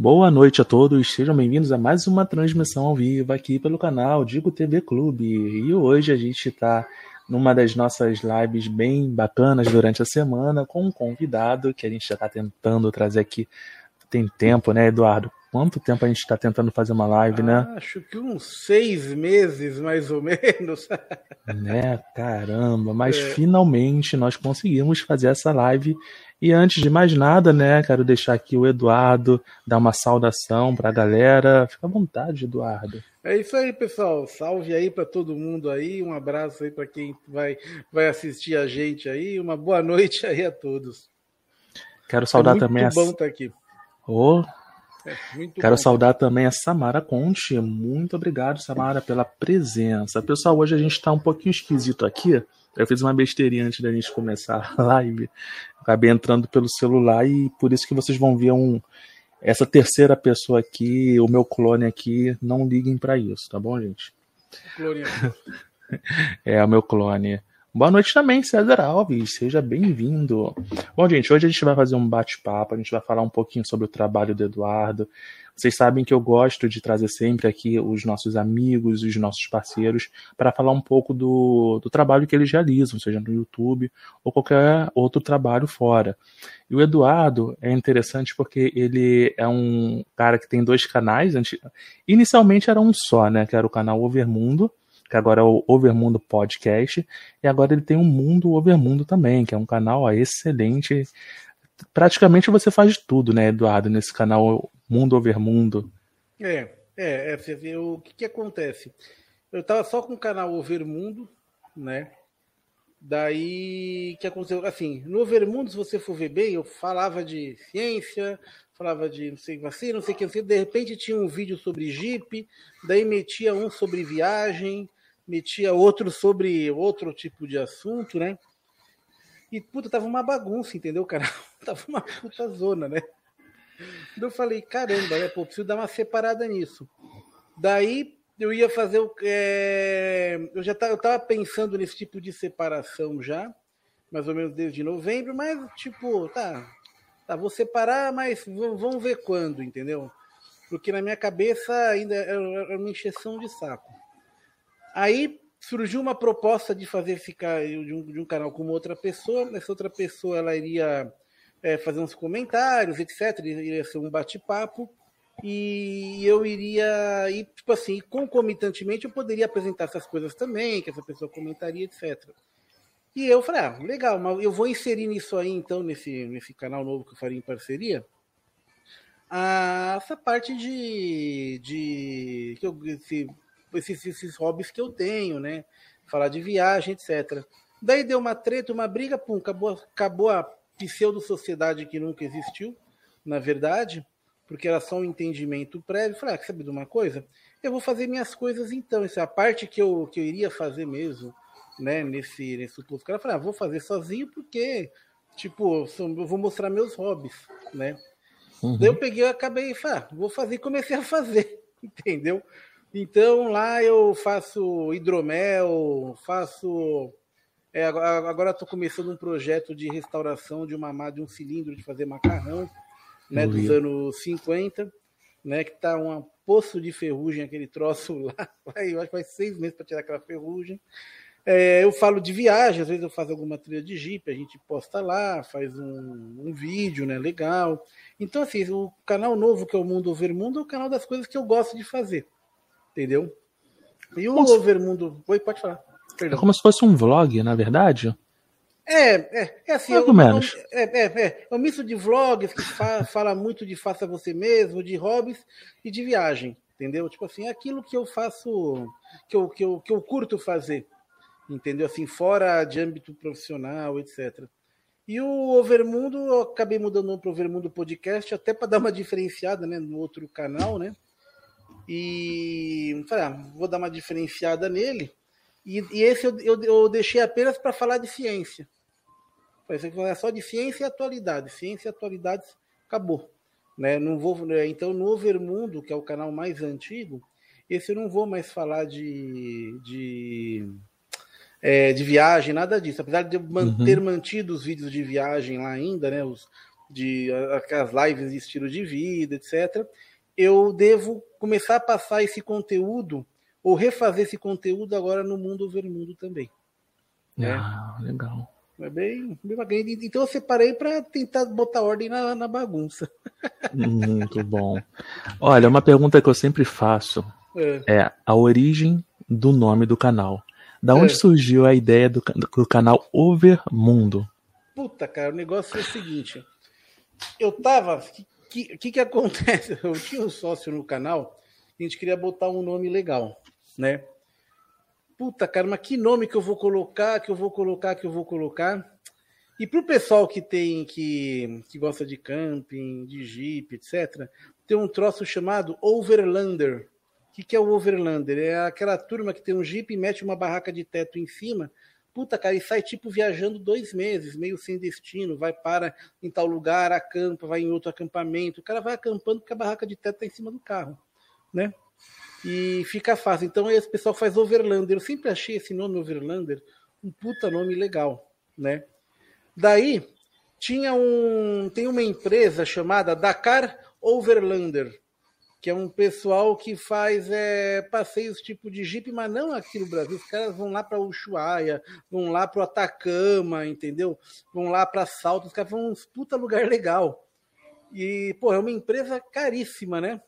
Boa noite a todos, sejam bem-vindos a mais uma transmissão ao vivo aqui pelo canal Digo TV Clube. E hoje a gente está numa das nossas lives bem bacanas durante a semana com um convidado que a gente já está tentando trazer aqui. Tem tempo, né, Eduardo? Quanto tempo a gente está tentando fazer uma live, né? Acho que uns seis meses, mais ou menos. né, caramba, mas é. finalmente nós conseguimos fazer essa live. E antes de mais nada, né, quero deixar aqui o Eduardo dar uma saudação para a galera. Fica à vontade, Eduardo. É isso aí, pessoal. Salve aí para todo mundo aí. Um abraço aí para quem vai, vai assistir a gente aí. Uma boa noite aí a todos. Quero saudar é também. Muito bom estar tá aqui. Oh, é, Quero bom. saudar também a Samara Conte. Muito obrigado, Samara, pela presença. Pessoal, hoje a gente está um pouquinho esquisito aqui. Eu fiz uma besteirinha antes da gente começar a live. Acabei entrando pelo celular e por isso que vocês vão ver um, essa terceira pessoa aqui, o meu clone aqui. Não liguem para isso, tá bom, gente? Clone. é, o meu clone. Boa noite também, César Alves, seja bem-vindo. Bom, gente, hoje a gente vai fazer um bate-papo, a gente vai falar um pouquinho sobre o trabalho do Eduardo. Vocês sabem que eu gosto de trazer sempre aqui os nossos amigos, os nossos parceiros, para falar um pouco do, do trabalho que eles realizam, seja no YouTube ou qualquer outro trabalho fora. E o Eduardo é interessante porque ele é um cara que tem dois canais. Inicialmente era um só, né? Que era o canal Overmundo que agora é o Overmundo Podcast, e agora ele tem o um Mundo Overmundo também, que é um canal ó, excelente. Praticamente você faz tudo, né, Eduardo, nesse canal Mundo Overmundo. É, é, é você vê o que, que acontece. Eu tava só com o canal Overmundo, né? Daí, que aconteceu? Assim, no Overmundo, se você for ver bem, eu falava de ciência, falava de não sei vacina, não sei o que, de repente tinha um vídeo sobre Jeep, daí metia um sobre viagem, metia outro sobre outro tipo de assunto, né? E, puta, tava uma bagunça, entendeu, cara? tava uma puta zona, né? Eu falei, caramba, né? Pô, preciso dar uma separada nisso. Daí eu ia fazer o. É... Eu já tava, eu tava pensando nesse tipo de separação já, mais ou menos desde novembro, mas, tipo, tá. Tá, vou separar, mas vamos ver quando, entendeu? Porque na minha cabeça ainda é uma encheção de saco. Aí surgiu uma proposta de fazer ficar de um, de um canal com outra pessoa. Essa outra pessoa ela iria é, fazer uns comentários, etc. Iria ser um bate-papo. E eu iria, e, tipo assim, concomitantemente eu poderia apresentar essas coisas também, que essa pessoa comentaria, etc. E eu falei, ah, legal, mas eu vou inserir nisso aí, então, nesse, nesse canal novo que eu faria em parceria, a, essa parte de, de que eu, esse, esses, esses hobbies que eu tenho, né? Falar de viagem, etc. Daí deu uma treta, uma briga, pum, acabou, acabou a pseudo-sociedade que nunca existiu, na verdade, porque era só um entendimento prévio. Falei, ah, saber de uma coisa? Eu vou fazer minhas coisas então. Essa é a parte que eu, que eu iria fazer mesmo, né, nesse, nesse posto. Cara, falei, ah, vou fazer sozinho porque, tipo, eu vou mostrar meus hobbies, né? Uhum. Daí eu peguei, eu acabei, falei, ah, vou fazer e comecei a fazer, entendeu? Então lá eu faço hidromel, faço. É, agora estou começando um projeto de restauração de uma de um cilindro de fazer macarrão, né, dos anos 50, né, que tá um poço de ferrugem aquele troço lá. Eu acho que vai seis meses para tirar aquela ferrugem. É, eu falo de viagem, às vezes eu faço alguma trilha de Jeep, a gente posta lá, faz um, um, vídeo, né? Legal. Então, assim, o canal novo que é o Mundo Over Mundo é o canal das coisas que eu gosto de fazer. Entendeu? E o Nossa. Overmundo. Oi, pode falar. Perdão. É como se fosse um vlog, na verdade. É, é, é assim. Mais ou menos. É, é, é, é um misto de vlogs que fa fala muito de faça você mesmo, de hobbies e de viagem. Entendeu? Tipo assim, é aquilo que eu faço, que eu, que eu, que eu curto fazer. Entendeu? Assim, fora de âmbito profissional, etc. E o Overmundo, eu acabei mudando para o Overmundo Podcast, até para dar uma diferenciada né, no outro canal, né? E falei, ah, vou dar uma diferenciada nele. E, e esse eu, eu, eu, deixei apenas para falar de ciência. Parece que é só de ciência e atualidade. Ciência e atualidades acabou. Né? Não vou, né? Então, no Overmundo, que é o canal mais antigo, esse eu não vou mais falar de, de, é, de viagem, nada disso. Apesar de eu ter uhum. mantido os vídeos de viagem lá ainda, né? Os, de as lives de estilo de vida, etc. Eu devo começar a passar esse conteúdo ou refazer esse conteúdo agora no Mundo Over Mundo também. Né? Ah, legal. É bem, bem bacana. Então eu separei para tentar botar ordem na, na bagunça. Muito bom. Olha, uma pergunta que eu sempre faço é, é a origem do nome do canal. Da onde é. surgiu a ideia do, do canal Overmundo? Puta, cara, o negócio é o seguinte. Eu tava. Que, que, que acontece? Eu tinha um sócio no canal, a gente queria botar um nome legal, né? Puta, cara, mas que nome que eu vou colocar, que eu vou colocar, que eu vou colocar? E para o pessoal que tem que, que gosta de camping, de jeep, etc., tem um troço chamado Overlander. O que, que é o Overlander? É aquela turma que tem um jeep e mete uma barraca de teto em cima. Puta, cara, e sai tipo viajando dois meses, meio sem destino, vai para em tal lugar, acampa, vai em outro acampamento. O cara vai acampando porque a barraca de teto está em cima do carro, né? E fica fácil. Então esse pessoal faz Overlander. Eu sempre achei esse nome Overlander um puta nome legal, né? Daí tinha um tem uma empresa chamada Dakar Overlander, que é um pessoal que faz é, passeios tipo de Jeep, mas não aqui no Brasil. Os caras vão lá para Ushuaia, vão lá para o Atacama, entendeu? Vão lá para Salto, os caras vão uns puta lugar legal. E, pô, é uma empresa caríssima, né?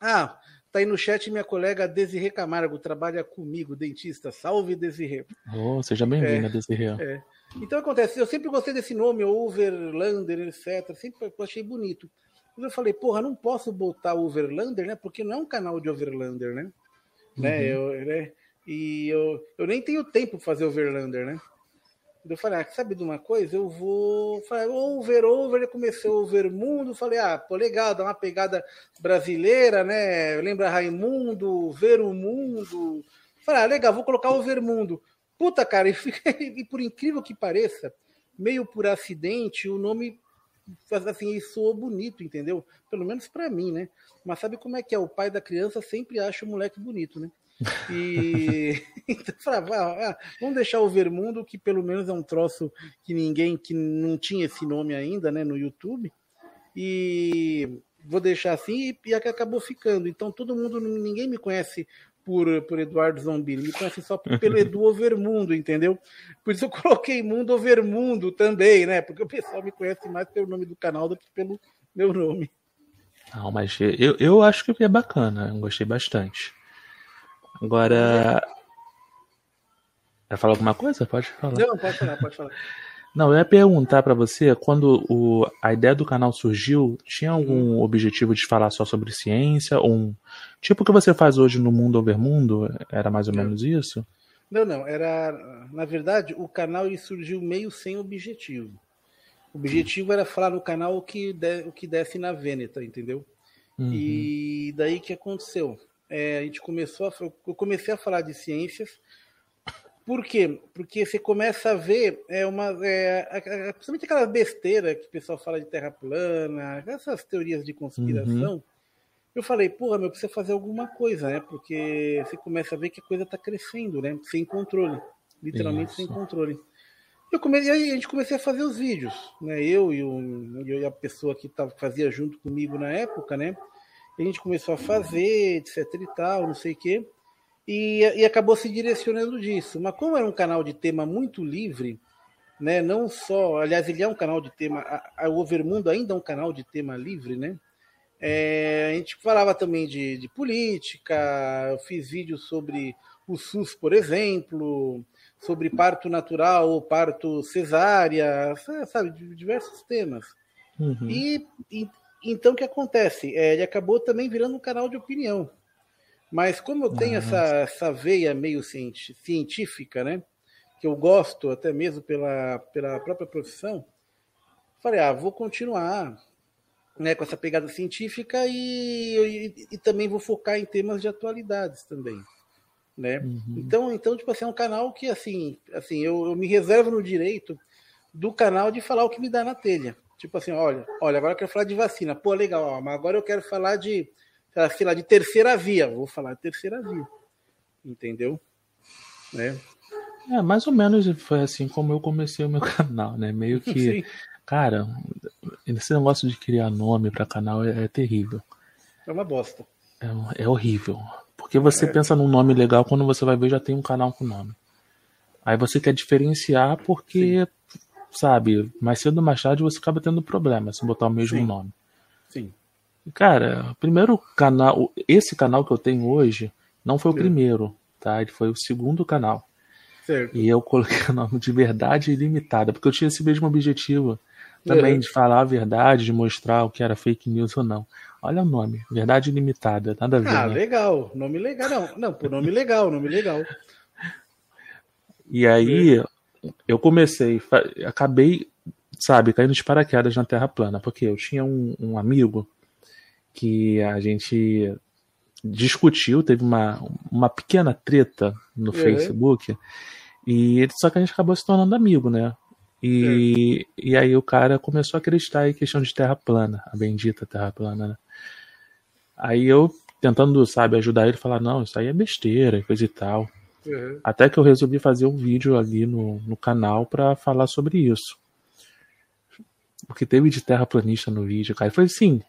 Ah, tá aí no chat minha colega Desirê Camargo, trabalha comigo, dentista. Salve, Desirê. Oh, seja bem-vinda, é, Desirê. É. Então acontece, eu sempre gostei desse nome, Overlander, etc. Sempre achei bonito. Mas eu falei, porra, não posso botar Overlander, né? Porque não é um canal de Overlander, né? Uhum. né? Eu, né? E eu, eu nem tenho tempo para fazer Overlander, né? Eu falei, ah, sabe de uma coisa? Eu vou. Falei, over, over, comecei o over mundo. Falei, ah, pô, legal, dá uma pegada brasileira, né? Lembra Raimundo, ver o mundo. Falei, ah, legal, vou colocar o over mundo. Puta, cara, e, e por incrível que pareça, meio por acidente, o nome assim, soou bonito, entendeu? Pelo menos para mim, né? Mas sabe como é que é? O pai da criança sempre acha o moleque bonito, né? E então falava, ah, ah, vamos deixar o Vermundo, que pelo menos é um troço que ninguém que não tinha esse nome ainda, né, no YouTube. E vou deixar assim e, e acabou ficando. Então todo mundo, ninguém me conhece por, por Eduardo Zombini, me conhece só pelo Edu Overmundo, entendeu? Por isso eu coloquei Mundo Overmundo também, né? Porque o pessoal me conhece mais pelo nome do canal do que pelo meu nome. Não, mas eu, eu acho que é bacana, eu gostei bastante. Agora. Vai falar alguma coisa? Pode falar. Não, pode falar, pode falar. Não, eu ia perguntar para você, quando o, a ideia do canal surgiu, tinha algum objetivo de falar só sobre ciência? Ou um, tipo o que você faz hoje no Mundo Over Mundo? Era mais ou menos isso? Não, não. Era, na verdade, o canal ele surgiu meio sem objetivo. O objetivo era falar no canal o que, de, o que desce na Vêneta, entendeu? Uhum. E daí que aconteceu? É, a gente começou a, eu comecei a falar de ciências por quê? Porque você começa a ver é uma, é, principalmente aquela besteira que o pessoal fala de terra plana, essas teorias de conspiração. Uhum. Eu falei, porra, meu, precisa fazer alguma coisa, né? Porque você começa a ver que a coisa está crescendo, né? Sem controle. Literalmente Isso. sem controle. Eu comecei, aí a gente comecei a fazer os vídeos, né? Eu e, o, eu e a pessoa que tava, fazia junto comigo na época, né? a gente começou a fazer, etc e tal, não sei o quê e, e acabou se direcionando disso. Mas como era um canal de tema muito livre, né? Não só, aliás, ele é um canal de tema, a, a o Overmundo ainda é um canal de tema livre, né? É, a gente falava também de, de, política, eu fiz vídeos sobre o SUS, por exemplo, sobre parto natural ou parto cesárea, sabe, diversos temas. Uhum. E, e, então o que acontece? É, ele acabou também virando um canal de opinião. Mas como eu tenho essa, essa veia meio científica, né? Que eu gosto até mesmo pela, pela própria profissão, falei, ah, vou continuar né, com essa pegada científica e, e, e também vou focar em temas de atualidades também. Né? Uhum. Então, então, tipo assim, é um canal que assim, assim, eu, eu me reservo no direito do canal de falar o que me dá na telha. Tipo assim, olha, olha, agora eu quero falar de vacina. Pô, legal, ó, mas agora eu quero falar de sei lá, de terceira via. Vou falar de terceira via. Entendeu? Né? É, mais ou menos foi assim como eu comecei o meu canal, né? Meio que, Sim. cara, esse negócio de criar nome para canal é, é, terrível. É uma bosta. É, é horrível. Porque você é. pensa num nome legal, quando você vai ver já tem um canal com nome. Aí você quer diferenciar porque, Sim. sabe, mais cedo ou mais tarde você acaba tendo problema se botar o mesmo Sim. nome. Sim. Cara, o primeiro canal, esse canal que eu tenho hoje, não foi o primeiro, tá? Ele foi o segundo canal. Certo. E eu coloquei o nome de Verdade Ilimitada, porque eu tinha esse mesmo objetivo também é. de falar a verdade, de mostrar o que era fake news ou não. Olha o nome, Verdade Ilimitada, nada a ver. Ah, né? legal, nome legal, não, não, por nome legal, nome legal. E aí eu comecei, acabei, sabe, caindo de paraquedas na Terra plana, porque eu tinha um, um amigo que a gente discutiu, teve uma, uma pequena treta no uhum. Facebook, e só que a gente acabou se tornando amigo, né? E, e aí o cara começou a acreditar em questão de terra plana, a bendita terra plana, né? Aí eu tentando, sabe, ajudar ele, falar, não, isso aí é besteira, coisa e tal. Uhum. Até que eu resolvi fazer um vídeo ali no, no canal para falar sobre isso. Porque teve de terraplanista no vídeo, cara. Foi assim,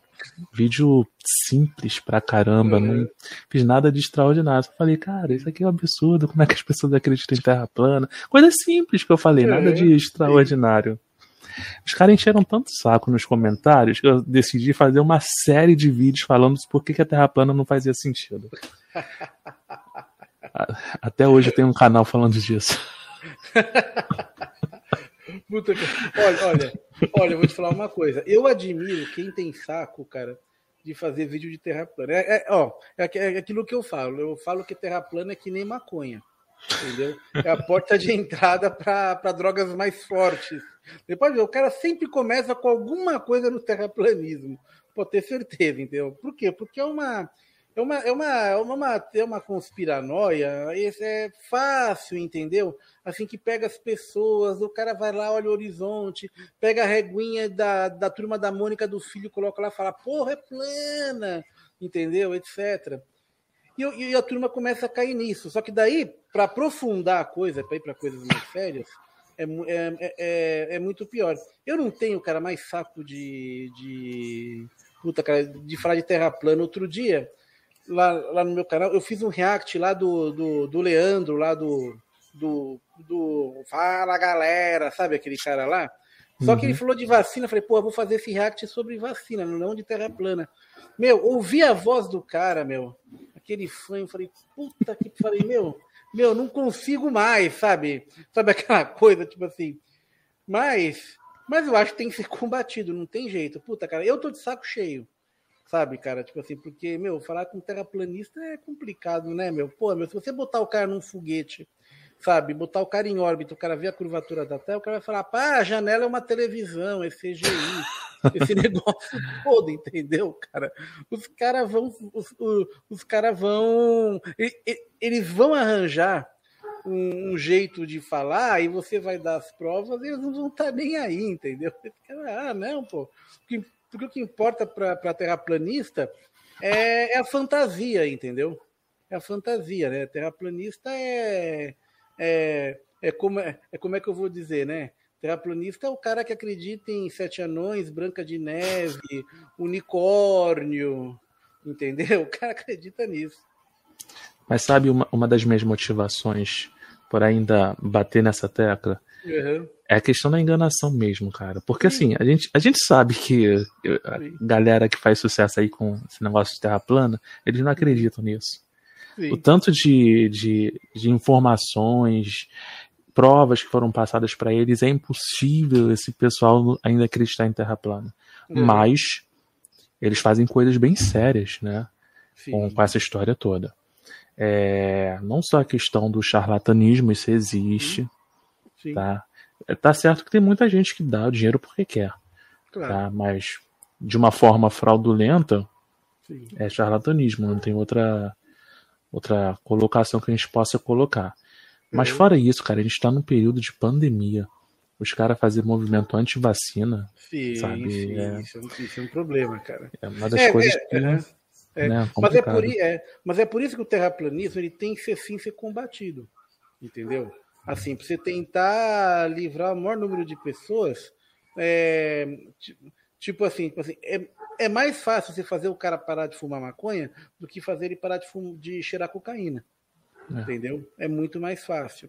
vídeo simples pra caramba, não fiz nada de extraordinário. Falei, cara, isso aqui é um absurdo, como é que as pessoas acreditam em terra plana? Coisa simples que eu falei, nada de extraordinário. Os caras encheram tanto saco nos comentários que eu decidi fazer uma série de vídeos falando por que, a Terra plana não fazia sentido. Até hoje tem um canal falando disso. Puta que... Olha, olha, olha, vou te falar uma coisa. Eu admiro quem tem saco, cara, de fazer vídeo de terra plana. É, é, ó, é, é aquilo que eu falo. Eu falo que terra plana é que nem maconha. Entendeu? É a porta de entrada para drogas mais fortes. Depois ver, o cara sempre começa com alguma coisa no terraplanismo. Pode ter certeza, entendeu? Por quê? Porque é uma é uma, é uma, é uma, é uma conspiranoia, é fácil, entendeu? Assim que pega as pessoas, o cara vai lá, olha o horizonte, pega a reguinha da, da turma da Mônica do filho, coloca lá e fala, porra, é plana, entendeu? Etc. E, e a turma começa a cair nisso. Só que daí, para aprofundar a coisa, para ir para coisas mais sérias, é, é, é, é, muito pior. Eu não tenho, cara, mais saco de, de puta, cara, de falar de terra plana. Outro dia, lá, lá no meu canal, eu fiz um react lá do, do, do Leandro, lá do, do, do Fala Galera, sabe aquele cara lá? Só uhum. que ele uhum. falou de vacina, eu falei, pô, eu vou fazer esse react sobre vacina, não de terra plana. Meu, ouvi a voz do cara, meu, aquele fã, eu falei, puta que falei, meu, meu, não consigo mais, sabe? Sabe aquela coisa, tipo assim. Mas, mas eu acho que tem que ser combatido, não tem jeito. Puta, cara, eu tô de saco cheio. Sabe, cara? Tipo assim, porque, meu, falar com terraplanista é complicado, né, meu? Pô, meu, se você botar o cara num foguete, sabe, botar o cara em órbita, o cara ver a curvatura da Terra, o cara vai falar, pá, a janela é uma televisão, é CGI, esse negócio todo, entendeu, cara? Os caras vão, os, os, os caras vão, eles vão arranjar um, um, jeito de falar e você vai dar as provas e eles não vão estar tá nem aí, entendeu? Ah, não, pô. Porque o que importa para terraplanista é, é a fantasia, entendeu? É a fantasia, né? Terraplanista é, é, é, como, é, é como é que eu vou dizer, né? Terraplanista é o cara que acredita em sete anões, Branca de Neve, unicórnio, entendeu? O cara acredita nisso. Mas sabe uma, uma das minhas motivações por ainda bater nessa tecla? Uhum. É a questão da enganação mesmo, cara. Porque assim, a gente, a gente sabe que a galera que faz sucesso aí com esse negócio de terra plana, eles não acreditam nisso. Sim. O tanto de, de, de informações, provas que foram passadas para eles, é impossível esse pessoal ainda acreditar em terra plana. Uhum. Mas eles fazem coisas bem sérias, né? Com, com, essa história toda. É, não só a questão do charlatanismo, isso existe, Sim. tá? É, tá certo que tem muita gente que dá o dinheiro porque quer. Claro. Tá? Mas de uma forma fraudulenta Sim. é charlatanismo, não tem outra outra colocação que a gente possa colocar. Mas uhum. fora isso, cara, a gente está num período de pandemia. Os caras fazem movimento anti-vacina. Sim, sabe? Sim, é... Isso, é, isso, é, um problema, cara. É uma das é, coisas é, que. Né, é, né, mas, é por, mas é por isso que o terraplanismo ele tem que ser sim ser combatido. Entendeu? Assim, para você tentar livrar o maior número de pessoas, é, Tipo assim, tipo assim é, é mais fácil você fazer o cara parar de fumar maconha do que fazer ele parar de, fumar, de cheirar cocaína. É. Entendeu? É muito mais fácil.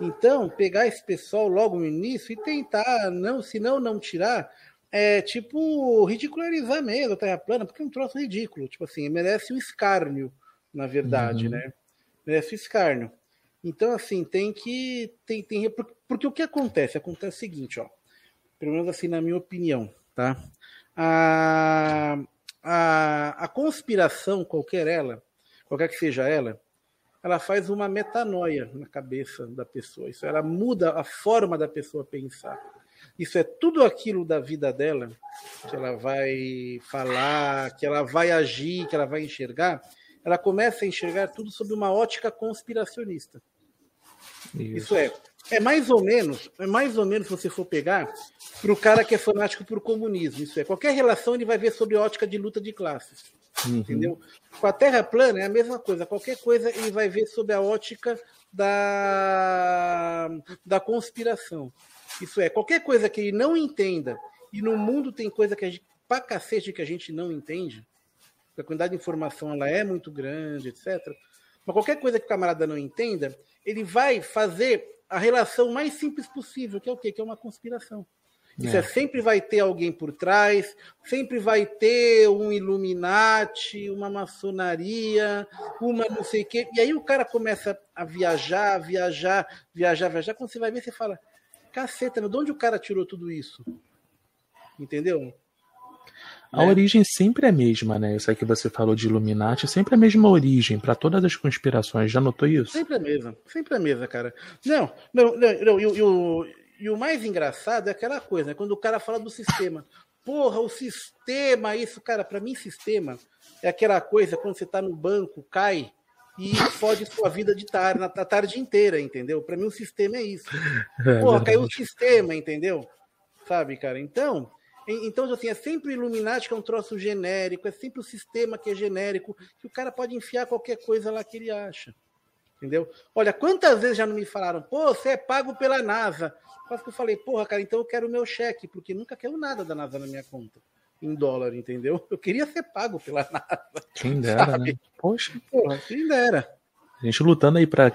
Então, pegar esse pessoal logo no início e tentar, não, se não, não tirar, é tipo ridicularizar mesmo a Terra plana, porque é um troço ridículo. Tipo assim, merece um escárnio, na verdade, uhum. né? Merece um escárnio. Então, assim, tem que. Tem, tem, porque o que acontece? Acontece o seguinte, ó. Pelo menos assim, na minha opinião, tá? A, a, a conspiração, qualquer ela, qualquer que seja ela, ela faz uma metanoia na cabeça da pessoa. Isso ela muda a forma da pessoa pensar. Isso é tudo aquilo da vida dela que ela vai falar, que ela vai agir, que ela vai enxergar. Ela começa a enxergar tudo sob uma ótica conspiracionista. Isso, Isso é, é mais ou menos, é mais ou menos se você for pegar para o cara que é fanático por comunismo. Isso é, qualquer relação ele vai ver sob ótica de luta de classes. Uhum. Entendeu? Com a Terra plana é a mesma coisa. Qualquer coisa ele vai ver sob a ótica da, da conspiração. Isso é, qualquer coisa que ele não entenda, e no mundo tem coisa que a gente, pra cacete que a gente não entende, a quantidade de informação ela é muito grande, etc. Mas qualquer coisa que o camarada não entenda, ele vai fazer a relação mais simples possível, que é o quê? Que é uma conspiração. Isso é. é. sempre vai ter alguém por trás, sempre vai ter um Illuminati, uma maçonaria, uma não sei o quê. E aí o cara começa a viajar, viajar, viajar, viajar. Quando você vai ver, você fala: caceta, de onde o cara tirou tudo isso? Entendeu? A é. origem sempre é a mesma, né? Isso aí que você falou de Illuminati, sempre é a mesma origem para todas as conspirações. Já notou isso? Sempre a mesma, sempre a mesma, cara. Não, não, não, não e, o, e o mais engraçado é aquela coisa, né? Quando o cara fala do sistema. Porra, o sistema, isso, cara, para mim, sistema é aquela coisa quando você tá no banco, cai e fode sua vida de tarde, na tarde inteira, entendeu? Para mim, o sistema é isso. É Porra, caiu o sistema, entendeu? Sabe, cara? Então, então, assim, é sempre o Illuminati que é um troço genérico, é sempre o sistema que é genérico, que o cara pode enfiar qualquer coisa lá que ele acha. Entendeu? Olha, quantas vezes já não me falaram, pô, você é pago pela NASA. Quase que eu falei, porra, cara, então eu quero o meu cheque, porque nunca quero nada da NASA na minha conta. Em dólar, entendeu? Eu queria ser pago pela NASA. Quem dera, sabe? né? Poxa. Porra, quem dera. A gente lutando aí pra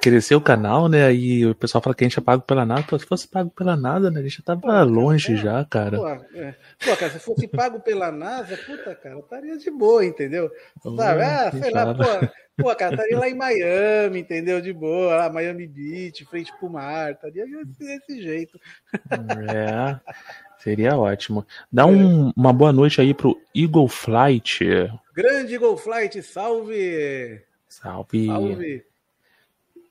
crescer o canal, né? Aí o pessoal fala que a gente é pago pela nada. Pô, se fosse pago pela nada, né? A gente já tava Pô, longe é, já, cara. Pô, é. Pô, cara, se fosse pago pela NASA, puta, cara, estaria de boa, entendeu? Sabe? Ah, sei lá, pô, pô, cara, estaria lá em Miami, entendeu? De boa, lá, Miami Beach, frente pro mar, estaria desse jeito. É. Seria ótimo. Dá um, uma boa noite aí pro Eagle Flight. Grande Eagle Flight, salve! Salve! Salve!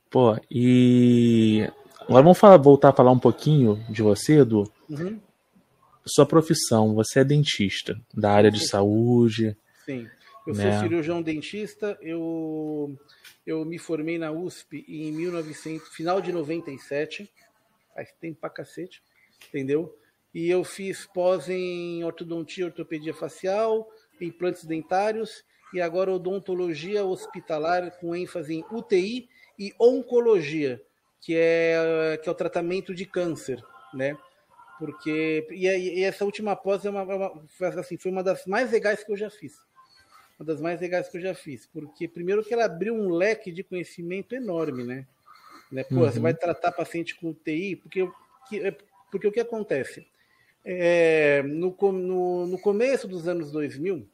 Pô, e agora vamos falar, voltar a falar um pouquinho de você, Edu. Uhum. Sua profissão, você é dentista da área de saúde. Sim, eu né? sou cirurgião dentista. Eu, eu me formei na USP em 1900, final de 97, faz tempo pra cacete, entendeu? E eu fiz pós em ortodontia, ortopedia facial, implantes dentários e agora odontologia hospitalar com ênfase em UTI e oncologia, que é, que é o tratamento de câncer, né? Porque e, e essa última pós é uma, é uma, assim, foi uma das mais legais que eu já fiz. Uma das mais legais que eu já fiz, porque primeiro que ela abriu um leque de conhecimento enorme, né? né? Pô, uhum. você vai tratar paciente com UTI, porque, é, porque o que acontece? É, no, no, no começo dos anos 2000,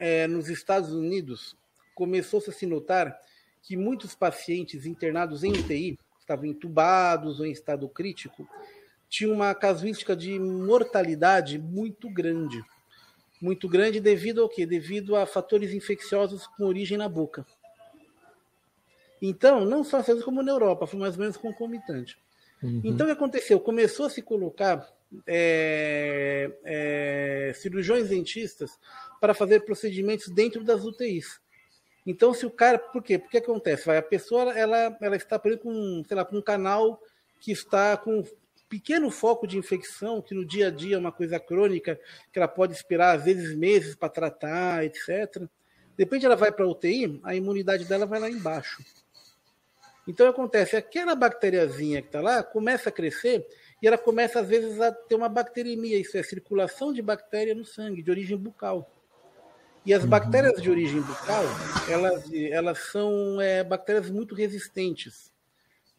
é, nos Estados Unidos, começou-se a se notar que muitos pacientes internados em UTI, estavam entubados ou em estado crítico, tinham uma casuística de mortalidade muito grande. Muito grande devido ao quê? Devido a fatores infecciosos com origem na boca. Então, não só às como na Europa, foi mais ou menos concomitante. Uhum. Então, o que aconteceu? Começou a se colocar é, é, cirurgiões dentistas para fazer procedimentos dentro das UTIs. Então, se o cara. Por quê? Porque acontece? A pessoa ela, ela está por com, sei lá, com um canal que está com pequeno foco de infecção, que no dia a dia é uma coisa crônica, que ela pode esperar às vezes meses para tratar, etc. De ela vai para a UTI, a imunidade dela vai lá embaixo. Então acontece, aquela bactériazinha que está lá começa a crescer e ela começa às vezes a ter uma bacteremia, isso é circulação de bactéria no sangue, de origem bucal. E as uhum. bactérias de origem bucal, elas, elas são é, bactérias muito resistentes,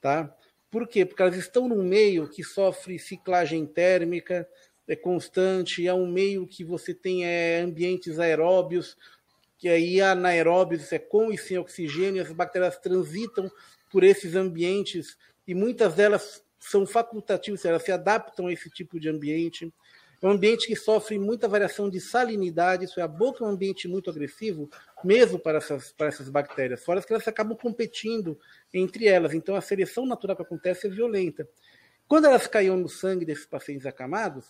tá? Por quê? Porque elas estão num meio que sofre ciclagem térmica, é constante, é um meio que você tem é, ambientes aeróbios, que aí anaeróbios é com e sem oxigênio, as bactérias transitam por esses ambientes e muitas delas são facultativas, elas se adaptam a esse tipo de ambiente. É um ambiente que sofre muita variação de salinidade, isso é, a boca é um ambiente muito agressivo, mesmo para essas, para essas bactérias, fora que elas acabam competindo entre elas, então a seleção natural que acontece é violenta. Quando elas caíam no sangue desses pacientes acamados,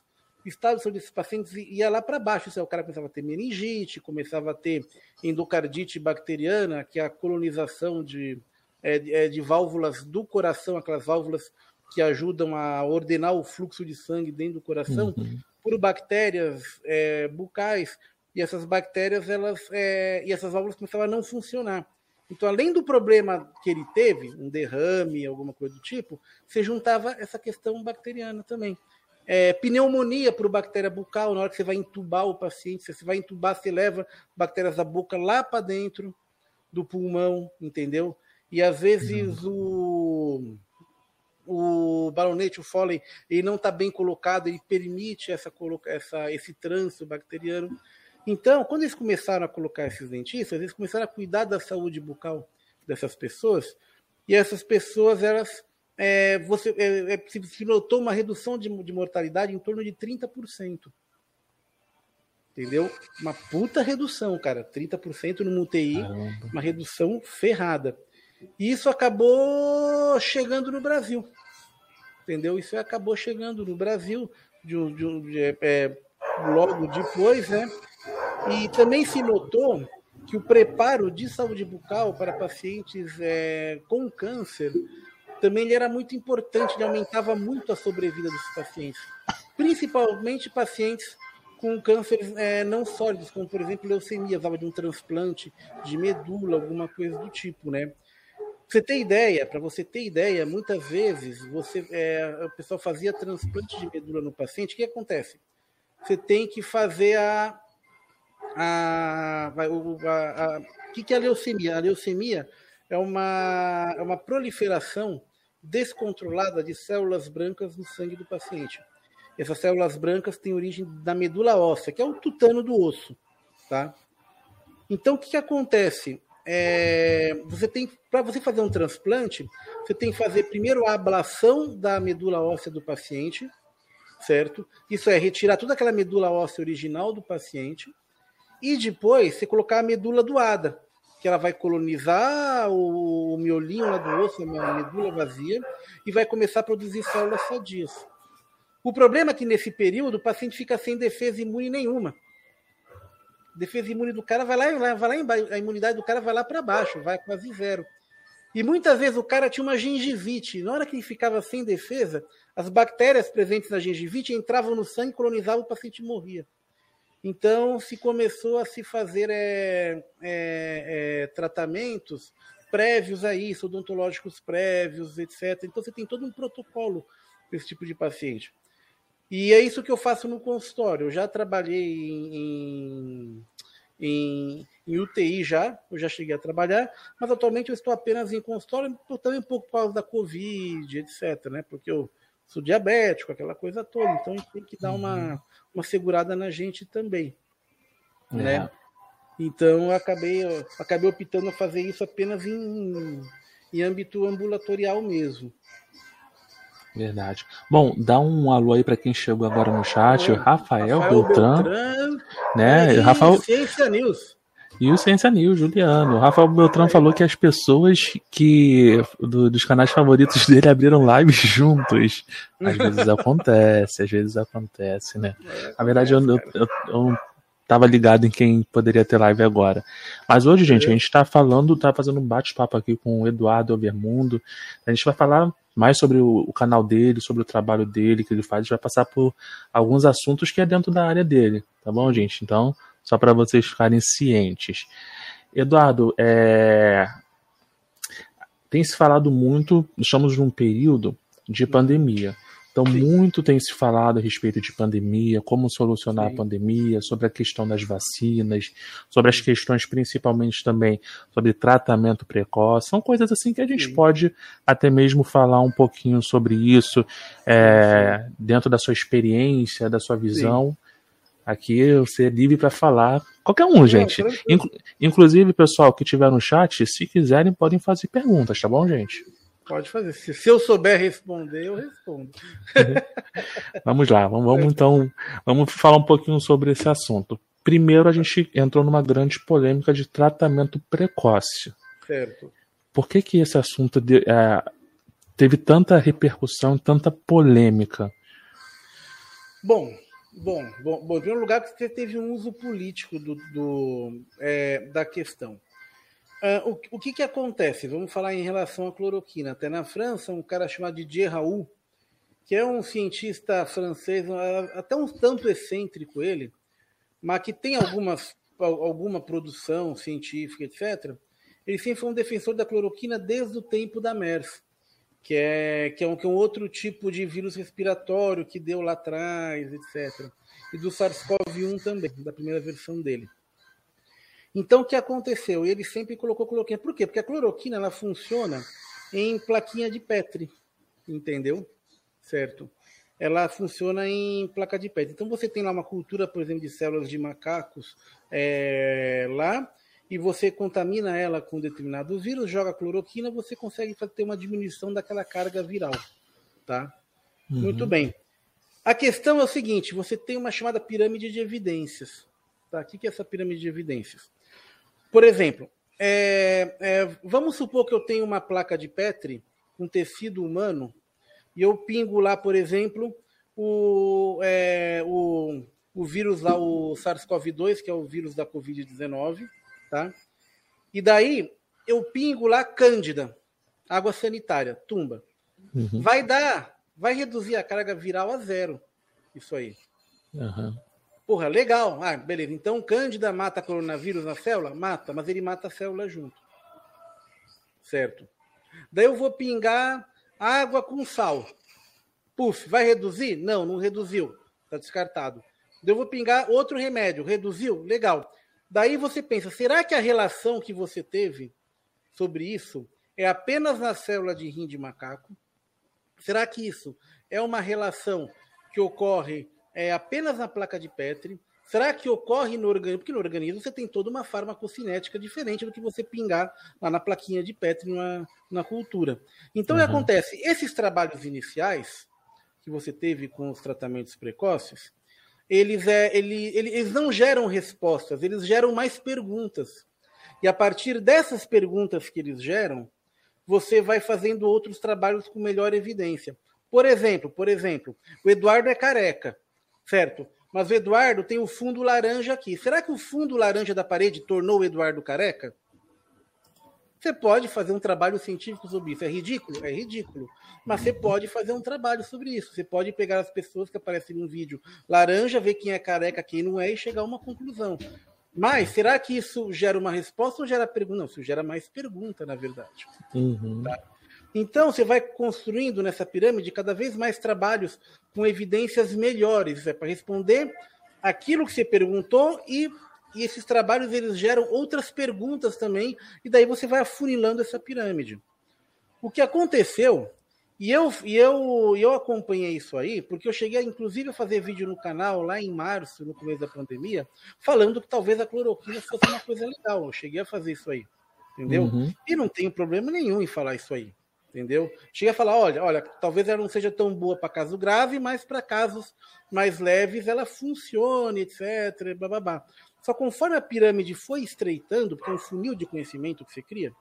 o estado de desses pacientes ia lá para baixo, isso é, o cara começava a ter meningite, começava a ter endocardite bacteriana, que é a colonização de, é, é, de válvulas do coração, aquelas válvulas que ajudam a ordenar o fluxo de sangue dentro do coração, uhum. Por bactérias é, bucais, e essas bactérias, elas, é, e essas válvulas começavam a não funcionar. Então, além do problema que ele teve, um derrame, alguma coisa do tipo, você juntava essa questão bacteriana também. É, pneumonia por bactéria bucal, na hora que você vai entubar o paciente, você vai entubar, você leva bactérias da boca lá para dentro do pulmão, entendeu? E às vezes o, o balonete, o Foley, ele não está bem colocado, ele permite essa, essa, esse trânsito bacteriano. Então, quando eles começaram a colocar esses dentistas, eles começaram a cuidar da saúde bucal dessas pessoas, e essas pessoas, elas, é, você, é, é, se notou uma redução de, de mortalidade em torno de 30%. Entendeu? Uma puta redução, cara. 30% no UTI, Caramba. uma redução ferrada. E isso acabou chegando no Brasil. Entendeu? Isso acabou chegando no Brasil de, de, de, é, logo depois, né? E também se notou que o preparo de saúde bucal para pacientes é, com câncer também era muito importante, ele aumentava muito a sobrevida desses pacientes, principalmente pacientes com cânceres é, não sólidos, como por exemplo leucemia, usava de um transplante de medula, alguma coisa do tipo, né? Você ter ideia, para você ter ideia, muitas vezes você, é, o pessoal fazia transplante de medula no paciente. O que acontece? Você tem que fazer a. a, a, a o que, que é a leucemia? A leucemia é uma, é uma proliferação descontrolada de células brancas no sangue do paciente. Essas células brancas têm origem da medula óssea, que é o tutano do osso. Tá? Então, o que, que acontece? É, você tem para você fazer um transplante, você tem que fazer primeiro a ablação da medula óssea do paciente, certo? Isso é retirar toda aquela medula óssea original do paciente e depois você colocar a medula doada, que ela vai colonizar o, o miolinho lá do osso, a medula vazia, e vai começar a produzir células sadias. O problema é que nesse período o paciente fica sem defesa imune nenhuma defesa imune do cara vai lá, vai lá embaixo, a imunidade do cara vai lá para baixo, vai quase zero. E muitas vezes o cara tinha uma gengivite. Na hora que ele ficava sem defesa, as bactérias presentes na gengivite entravam no sangue, colonizavam, o paciente morria. Então se começou a se fazer é, é, é, tratamentos prévios a isso, odontológicos prévios, etc. Então você tem todo um protocolo para esse tipo de paciente. E é isso que eu faço no consultório. Eu já trabalhei em, em, em, UTI já, eu já cheguei a trabalhar, mas atualmente eu estou apenas em consultório, também um pouco por causa da Covid, etc., né? Porque eu sou diabético, aquela coisa toda, então a gente tem que dar uma, uhum. uma segurada na gente também, é. né? Então eu acabei, eu acabei optando a fazer isso apenas em, em âmbito ambulatorial mesmo. Verdade. Bom, dá um alô aí para quem chegou agora no chat, o Rafael, Rafael Beltrán, Beltrán, né? E Rafael Ciência News. E o Ciência News, Juliano. O Rafael Beltrán falou que as pessoas que do, dos canais favoritos dele abriram lives juntos. Às vezes acontece, às vezes acontece, né? Na verdade, eu, eu, eu, eu não tava ligado em quem poderia ter live agora. Mas hoje, gente, a gente está falando, tá fazendo um bate-papo aqui com o Eduardo Overmundo. A gente vai falar mais sobre o, o, canal dele, sobre o trabalho dele que ele faz. A gente vai passar por alguns assuntos que é dentro da área dele, tá bom, gente? Então, só para vocês ficarem cientes. Eduardo, é... tem se falado muito, estamos num período de pandemia. Então, Sim. muito tem se falado a respeito de pandemia, como solucionar Sim. a pandemia, sobre a questão das vacinas, sobre as questões principalmente também sobre tratamento precoce. São coisas assim que a gente Sim. pode até mesmo falar um pouquinho sobre isso é, dentro da sua experiência, da sua visão. Aqui você é livre para falar. Qualquer um, gente. Inclu inclusive, pessoal que estiver no chat, se quiserem, podem fazer perguntas, tá bom, gente? Pode fazer. Se, se eu souber responder, eu respondo. vamos lá, vamos, vamos então vamos falar um pouquinho sobre esse assunto. Primeiro, a gente entrou numa grande polêmica de tratamento precoce. Certo. Por que, que esse assunto de, é, teve tanta repercussão, tanta polêmica? Bom, Bom, bom, bom, em primeiro lugar, você teve um uso político do, do é, da questão. Uh, o, o que, que acontece? Vamos falar em relação à cloroquina. Até na França, um cara chamado Didier Raoult, que é um cientista francês, até um tanto excêntrico ele, mas que tem algumas, alguma produção científica, etc. Ele sempre foi um defensor da cloroquina desde o tempo da MERS que é, que é, um, que é um outro tipo de vírus respiratório que deu lá atrás, etc. E do SARS-CoV-1 também, da primeira versão dele. Então, o que aconteceu? Ele sempre colocou cloroquina. Por quê? Porque a cloroquina ela funciona em plaquinha de Petri, entendeu? Certo? Ela funciona em placa de Petri. Então, você tem lá uma cultura, por exemplo, de células de macacos é, lá, e você contamina ela com determinado vírus, joga cloroquina, você consegue ter uma diminuição daquela carga viral, tá? Uhum. Muito bem. A questão é o seguinte: você tem uma chamada pirâmide de evidências. Tá? O que é essa pirâmide de evidências? Por exemplo, é, é, vamos supor que eu tenho uma placa de Petri com tecido humano e eu pingo lá, por exemplo, o, é, o, o vírus lá, o SARS-CoV-2, que é o vírus da Covid-19, tá? E daí eu pingo lá Cândida, água sanitária, tumba. Uhum. Vai dar, vai reduzir a carga viral a zero. Isso aí. Uhum. Porra, legal. Ah, beleza. Então Cândida mata coronavírus na célula? Mata, mas ele mata a célula junto. Certo. Daí eu vou pingar água com sal. Puf, vai reduzir? Não, não reduziu. Está descartado. Daí eu vou pingar outro remédio. Reduziu? Legal. Daí você pensa, será que a relação que você teve sobre isso é apenas na célula de rim de macaco? Será que isso é uma relação que ocorre é, apenas na placa de Petri? Será que ocorre no organismo? Porque no organismo você tem toda uma farmacocinética diferente do que você pingar lá na plaquinha de Petri na, na cultura. Então, uhum. o que uhum. acontece? Esses trabalhos iniciais que você teve com os tratamentos precoces, eles, é, ele, eles não geram respostas, eles geram mais perguntas. E a partir dessas perguntas que eles geram, você vai fazendo outros trabalhos com melhor evidência. Por exemplo, por exemplo, o Eduardo é careca, certo? Mas o Eduardo tem o fundo laranja aqui. Será que o fundo laranja da parede tornou o Eduardo careca? Você pode fazer um trabalho científico sobre isso. É ridículo? É ridículo. Mas você pode fazer um trabalho sobre isso. Você pode pegar as pessoas que aparecem no vídeo laranja, ver quem é careca, quem não é e chegar a uma conclusão. Mas será que isso gera uma resposta ou gera pergunta? Não, isso gera mais pergunta, na verdade. Uhum. Tá? Então, você vai construindo nessa pirâmide cada vez mais trabalhos com evidências melhores, é para responder aquilo que você perguntou e e esses trabalhos eles geram outras perguntas também, e daí você vai afunilando essa pirâmide. O que aconteceu, e eu, e eu, eu acompanhei isso aí, porque eu cheguei, inclusive, a fazer vídeo no canal lá em março, no começo da pandemia, falando que talvez a cloroquina fosse uma coisa legal. Eu cheguei a fazer isso aí, entendeu? Uhum. E não tenho problema nenhum em falar isso aí entendeu? Cheguei a falar, olha, olha, talvez ela não seja tão boa para caso grave, mas para casos mais leves ela funcione, etc. Blá, só conforme a pirâmide foi estreitando, porque é um funil de conhecimento que você cria,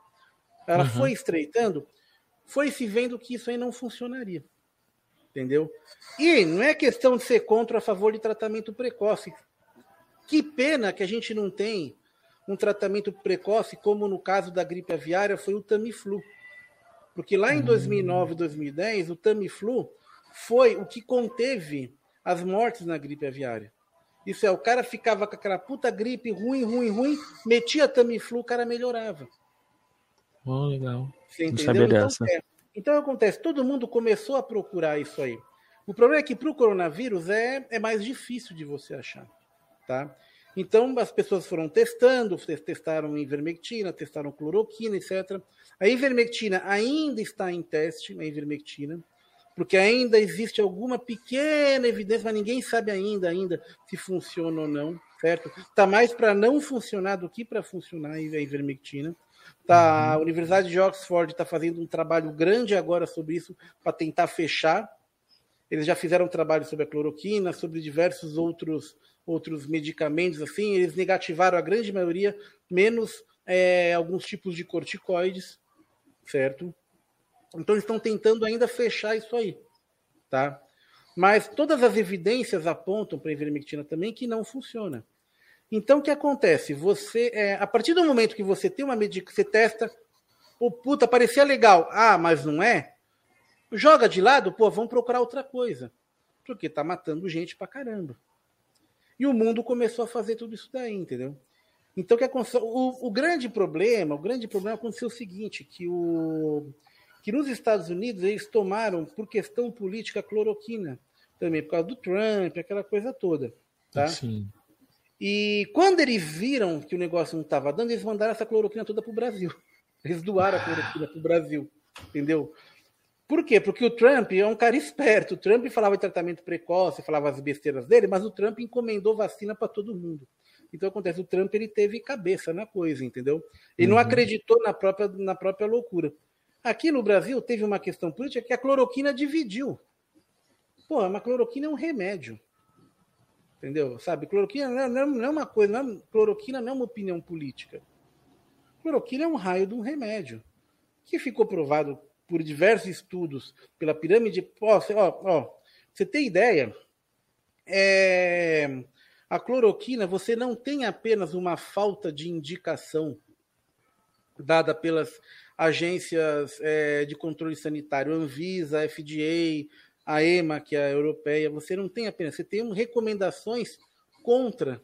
ela uhum. foi estreitando, foi se vendo que isso aí não funcionaria. Entendeu? E não é questão de ser contra ou a favor de tratamento precoce. Que pena que a gente não tem um tratamento precoce, como no caso da gripe aviária foi o Tamiflu. Porque lá em 2009 e 2010, o Tamiflu foi o que conteve as mortes na gripe aviária. Isso é, o cara ficava com aquela puta gripe ruim, ruim, ruim, metia Tamiflu, o cara melhorava. Oh, legal. Você entendeu? Então, dessa. É, então acontece, todo mundo começou a procurar isso aí. O problema é que para o coronavírus é, é mais difícil de você achar. Tá? Então as pessoas foram testando, testaram ivermectina, testaram cloroquina, etc. A ivermectina ainda está em teste, a ivermectina, porque ainda existe alguma pequena evidência, mas ninguém sabe ainda, ainda se funciona ou não, certo? Está mais para não funcionar do que para funcionar a ivermectina. Tá, a uhum. Universidade de Oxford está fazendo um trabalho grande agora sobre isso para tentar fechar. Eles já fizeram um trabalho sobre a cloroquina, sobre diversos outros outros medicamentos assim. Eles negativaram a grande maioria, menos é, alguns tipos de corticoides, certo? Então eles estão tentando ainda fechar isso aí, tá? Mas todas as evidências apontam para a ivermectina também que não funciona. Então, o que acontece? Você, é, a partir do momento que você tem uma medicação, você testa, pô, puta, parecia legal, ah, mas não é? Joga de lado, pô, vamos procurar outra coisa. Porque tá matando gente pra caramba. E o mundo começou a fazer tudo isso daí, entendeu? Então, que? O, o grande problema, o grande problema aconteceu o seguinte, que, o, que nos Estados Unidos eles tomaram, por questão política, cloroquina. Também por causa do Trump, aquela coisa toda. Tá? Sim. E quando eles viram que o negócio não estava dando, eles mandaram essa cloroquina toda para o Brasil. Eles doaram a cloroquina para o Brasil, entendeu? Por quê? Porque o Trump é um cara esperto. O Trump falava em tratamento precoce, falava as besteiras dele, mas o Trump encomendou vacina para todo mundo. Então acontece, o Trump ele teve cabeça na coisa, entendeu? Ele uhum. não acreditou na própria, na própria loucura. Aqui no Brasil teve uma questão política que a cloroquina dividiu. Pô, a cloroquina é um remédio. Entendeu? Sabe? Cloroquina não é, não é uma coisa, não é, cloroquina não é uma opinião política. Cloroquina é um raio de um remédio que ficou provado por diversos estudos pela pirâmide. Ó, ó, ó você tem ideia? É, a cloroquina, você não tem apenas uma falta de indicação dada pelas agências é, de controle sanitário, Anvisa, FDA, a EMA, que é a europeia, você não tem apenas, você tem recomendações contra.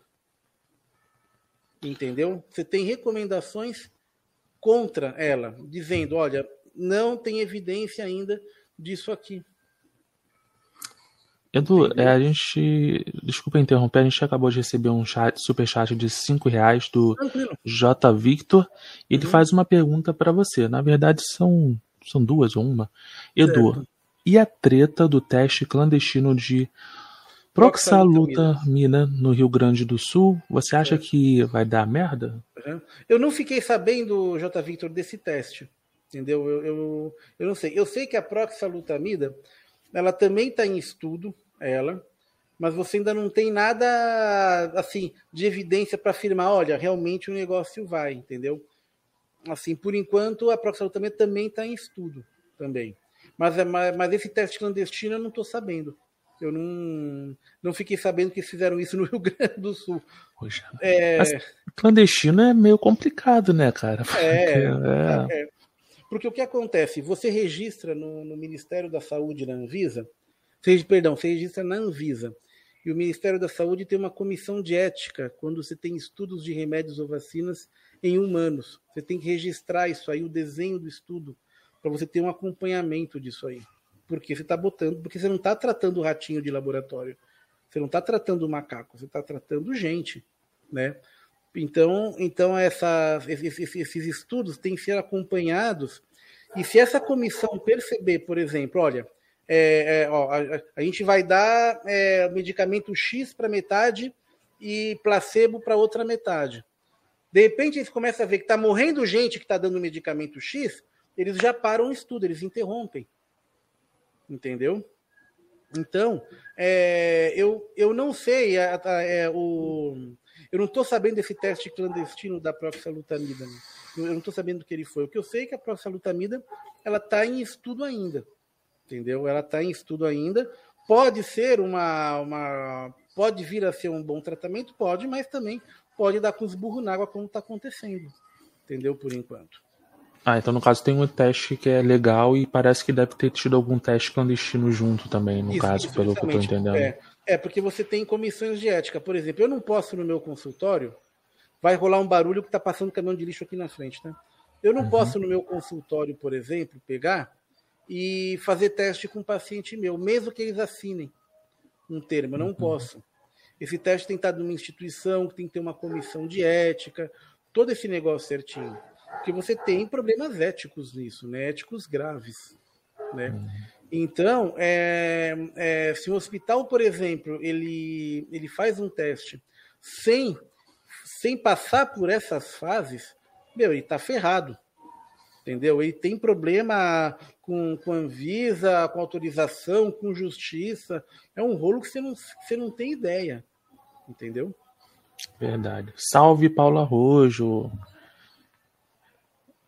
Entendeu? Você tem recomendações contra ela, dizendo, olha, não tem evidência ainda disso aqui. Edu, é, a gente. Desculpa interromper, a gente acabou de receber um chat, super chat de 5 reais do Tranquilo. J. Victor. Ele uhum. faz uma pergunta para você. Na verdade, são, são duas ou uma. Edu, certo. E a treta do teste clandestino de proxalutamina no Rio Grande do Sul, você acha é. que vai dar merda? Eu não fiquei sabendo, J. Victor, desse teste. Entendeu? Eu, eu, eu não sei. Eu sei que a proxalutamida, ela também está em estudo, ela, mas você ainda não tem nada assim de evidência para afirmar, olha, realmente o negócio vai, entendeu? Assim, por enquanto, a proxalutamida também está em estudo também. Mas, é, mas esse teste clandestino eu não estou sabendo. Eu não, não fiquei sabendo que fizeram isso no Rio Grande do Sul. Poxa, é... Mas clandestino é meio complicado, né, cara? É, é. é, Porque o que acontece? Você registra no, no Ministério da Saúde, na Anvisa, você, perdão, você registra na Anvisa. E o Ministério da Saúde tem uma comissão de ética quando você tem estudos de remédios ou vacinas em humanos. Você tem que registrar isso aí, o desenho do estudo para você ter um acompanhamento disso aí. Porque você está botando, porque você não está tratando o ratinho de laboratório, você não está tratando o macaco, você está tratando gente, né? Então, então essa, esses, esses estudos têm que ser acompanhados. E se essa comissão perceber, por exemplo, olha, é, é, ó, a, a, gente vai dar é, medicamento X para metade e placebo para outra metade. De repente, eles começam a ver que está morrendo gente que está dando medicamento X, eles já param o estudo, eles interrompem. Entendeu? Então, é, eu, eu não sei, é, é, o, eu não estou sabendo desse teste clandestino da proxalutamida. Né? Eu não estou sabendo do que ele foi. O que eu sei é que a proxalutamida ela está em estudo ainda. Entendeu? Ela está em estudo ainda. Pode ser uma, uma. Pode vir a ser um bom tratamento? Pode, mas também pode dar com os burros na água, como está acontecendo. Entendeu? Por enquanto. Ah, então no caso tem um teste que é legal e parece que deve ter tido algum teste clandestino junto também, no isso, caso, isso, pelo que eu tô entendendo. É, é, porque você tem comissões de ética. Por exemplo, eu não posso no meu consultório, vai rolar um barulho que tá passando caminhão de lixo aqui na frente, tá? Eu não uhum. posso, no meu consultório, por exemplo, pegar e fazer teste com um paciente meu, mesmo que eles assinem um termo. Eu não uhum. posso. Esse teste tem que estar numa instituição, que tem que ter uma comissão de ética, todo esse negócio certinho. Porque você tem problemas éticos nisso, né? éticos graves. Né? Uhum. Então, é, é, se o hospital, por exemplo, ele, ele faz um teste sem, sem passar por essas fases, meu, ele está ferrado. Entendeu? Ele tem problema com, com Anvisa, com autorização, com justiça. É um rolo que você não, você não tem ideia. Entendeu? Verdade. Salve Paulo Arrojo.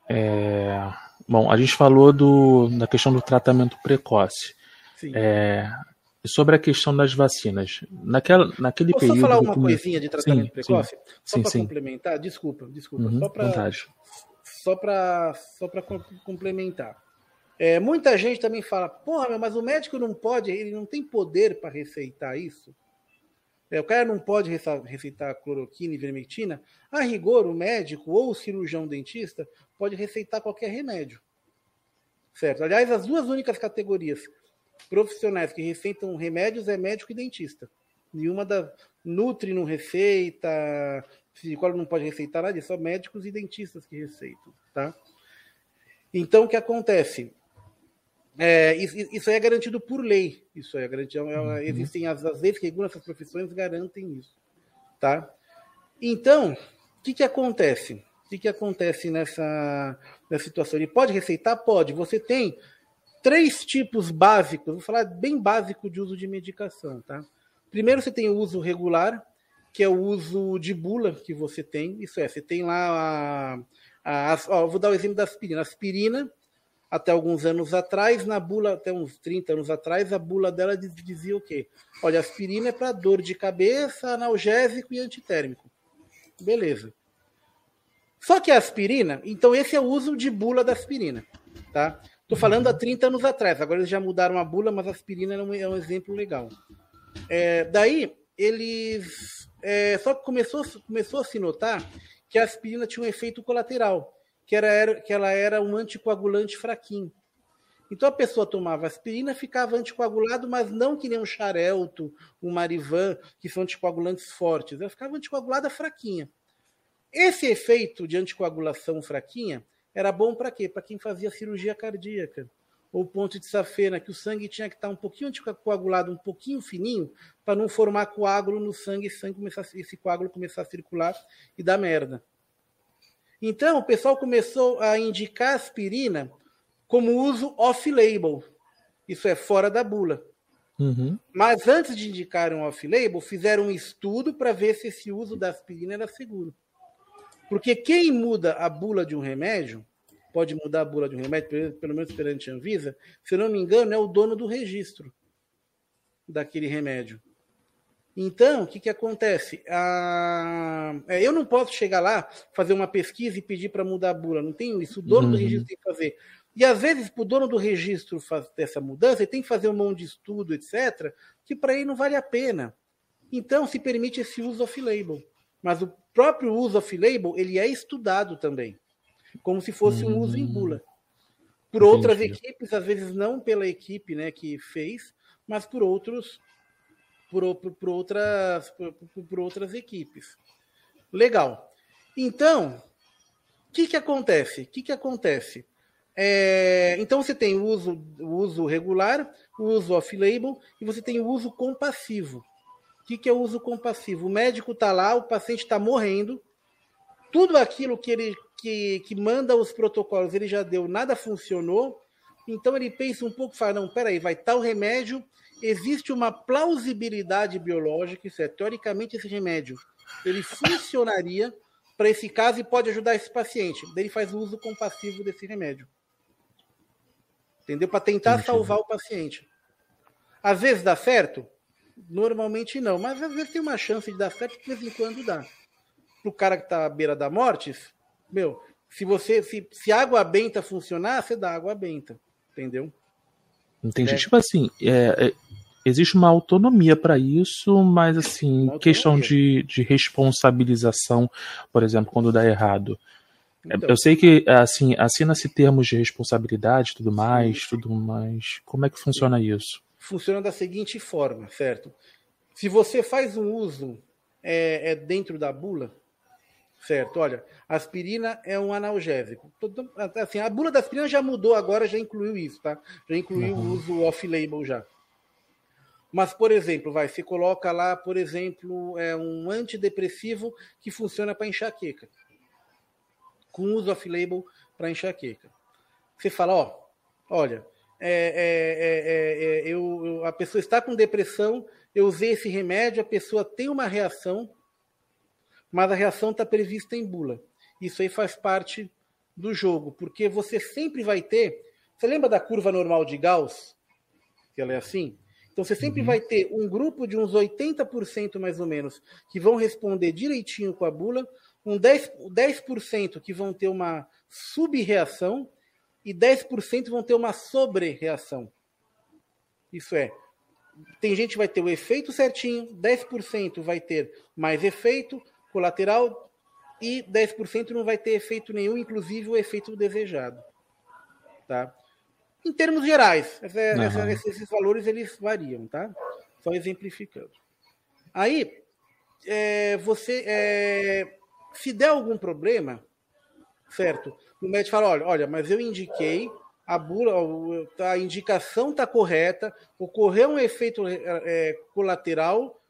É... Bom, a gente falou do, da questão do tratamento precoce. Sim. É, sobre a questão das vacinas. Naquela, naquele Posso período. Posso falar uma coisinha de tratamento sim, precoce? Sim, só para complementar, desculpa, desculpa. Uhum, só para só para complementar. É, muita gente também fala, porra, mas o médico não pode, ele não tem poder para receitar isso. É, o cara não pode receitar cloroquina e vermectina. A rigor, o médico ou o cirurgião dentista pode receitar qualquer remédio. Certo? Aliás, as duas únicas categorias profissionais que receitam remédios é médico e dentista. Nenhuma da Nutri não receita, Psicólogo não pode receitar nada, só médicos e dentistas que receitam, tá? Então, o que acontece? É, isso, isso é garantido por lei. Isso é garantido. É, uhum. Existem as, as leis que regulam essas profissões garantem isso, tá? Então, o que, que acontece? O que, que acontece nessa, nessa situação? Ele pode receitar? Pode. Você tem três tipos básicos, vou falar bem básico de uso de medicação, tá? Primeiro, você tem o uso regular, que é o uso de bula que você tem. Isso é, você tem lá a. a, ó, vou dar o exemplo da aspirina. aspirina, até alguns anos atrás, na bula, até uns 30 anos atrás, a bula dela dizia o quê? Olha, aspirina é para dor de cabeça, analgésico e antitérmico. Beleza. Só que a aspirina, então esse é o uso de bula da aspirina, tá? Tô falando há 30 anos atrás, agora eles já mudaram a bula, mas a aspirina é um, é um exemplo legal. É, daí, eles é, só que começou, começou a se notar que a aspirina tinha um efeito colateral, que, era, que ela era um anticoagulante fraquinho. Então a pessoa tomava aspirina, ficava anticoagulado, mas não que nem um xarelto, um marivan, que são anticoagulantes fortes. Ela ficava anticoagulada fraquinha. Esse efeito de anticoagulação fraquinha era bom para quê? Para quem fazia cirurgia cardíaca ou ponto de safena, que o sangue tinha que estar um pouquinho coagulado, um pouquinho fininho, para não formar coágulo no sangue e sangue começar, esse coágulo começar a circular e dar merda. Então, o pessoal começou a indicar aspirina como uso off-label. Isso é fora da bula. Uhum. Mas antes de indicar um off-label, fizeram um estudo para ver se esse uso da aspirina era seguro. Porque quem muda a bula de um remédio pode mudar a bula de um remédio, pelo menos perante a Anvisa, se eu não me engano, é o dono do registro daquele remédio. Então, o que, que acontece? Ah, é, eu não posso chegar lá, fazer uma pesquisa e pedir para mudar a bula. Não tenho isso. O dono uhum. do registro tem que fazer. E às vezes, para o dono do registro fazer essa mudança, ele tem que fazer um monte de estudo, etc., que para ele não vale a pena. Então, se permite esse uso off-label. Mas o próprio uso off-label, ele é estudado também como se fosse um uso em bula. Por Entendi. outras equipes, às vezes não pela equipe né, que fez, mas por outros por, por, por outras por, por, outras equipes. Legal. Então, o que, que acontece? O que, que acontece? É, então você tem o uso, o uso regular, o uso off-label e você tem o uso compassivo. O que, que é o uso compassivo? O médico está lá, o paciente está morrendo, tudo aquilo que ele que, que manda os protocolos, ele já deu, nada funcionou. Então ele pensa um pouco, fala, não, peraí, vai tal remédio, existe uma plausibilidade biológica, isso é, teoricamente esse remédio, ele funcionaria para esse caso e pode ajudar esse paciente. Daí ele faz o uso compassivo desse remédio. Entendeu? Para tentar Entendi. salvar o paciente. Às vezes dá certo? Normalmente não, mas às vezes tem uma chance de dar certo, de vez em quando dá. Para o cara que está à beira da morte, meu, se você se, se água benta funcionar, você dá água benta, entendeu? Entendi. É. Tipo assim, é, é, existe uma autonomia para isso, mas assim, questão de, de responsabilização, por exemplo, quando dá errado. Então, eu sei que assim assina-se termos de responsabilidade, tudo mais, sim. tudo mais. Como é que funciona isso? Funciona da seguinte forma, certo? Se você faz um uso é, é dentro da bula, certo? Olha, aspirina é um analgésico. Assim, a bula da aspirina já mudou agora, já incluiu isso, tá? Já incluiu uhum. o uso off-label já. Mas, por exemplo, vai, você coloca lá, por exemplo, é um antidepressivo que funciona para enxaqueca. Com uso off-label para enxaqueca. Você fala, ó, olha, é, é, é, eu, eu, a pessoa está com depressão, eu usei esse remédio, a pessoa tem uma reação, mas a reação está prevista em bula. Isso aí faz parte do jogo, porque você sempre vai ter. Você lembra da curva normal de Gauss? Que ela é assim? Então você sempre uhum. vai ter um grupo de uns 80% mais ou menos que vão responder direitinho com a bula, um 10%, 10 que vão ter uma subreação e 10% vão ter uma sobre-reação. Isso é, tem gente que vai ter o efeito certinho, 10% vai ter mais efeito colateral e 10% não vai ter efeito nenhum, inclusive o efeito desejado. Tá? Em termos gerais, essa, uhum. essa, esses valores eles variam, tá? Só exemplificando. Aí, é, você, é, se der algum problema, certo? O médico fala, olha, olha, mas eu indiquei a bula, a indicação está correta, ocorreu um efeito é, colateral,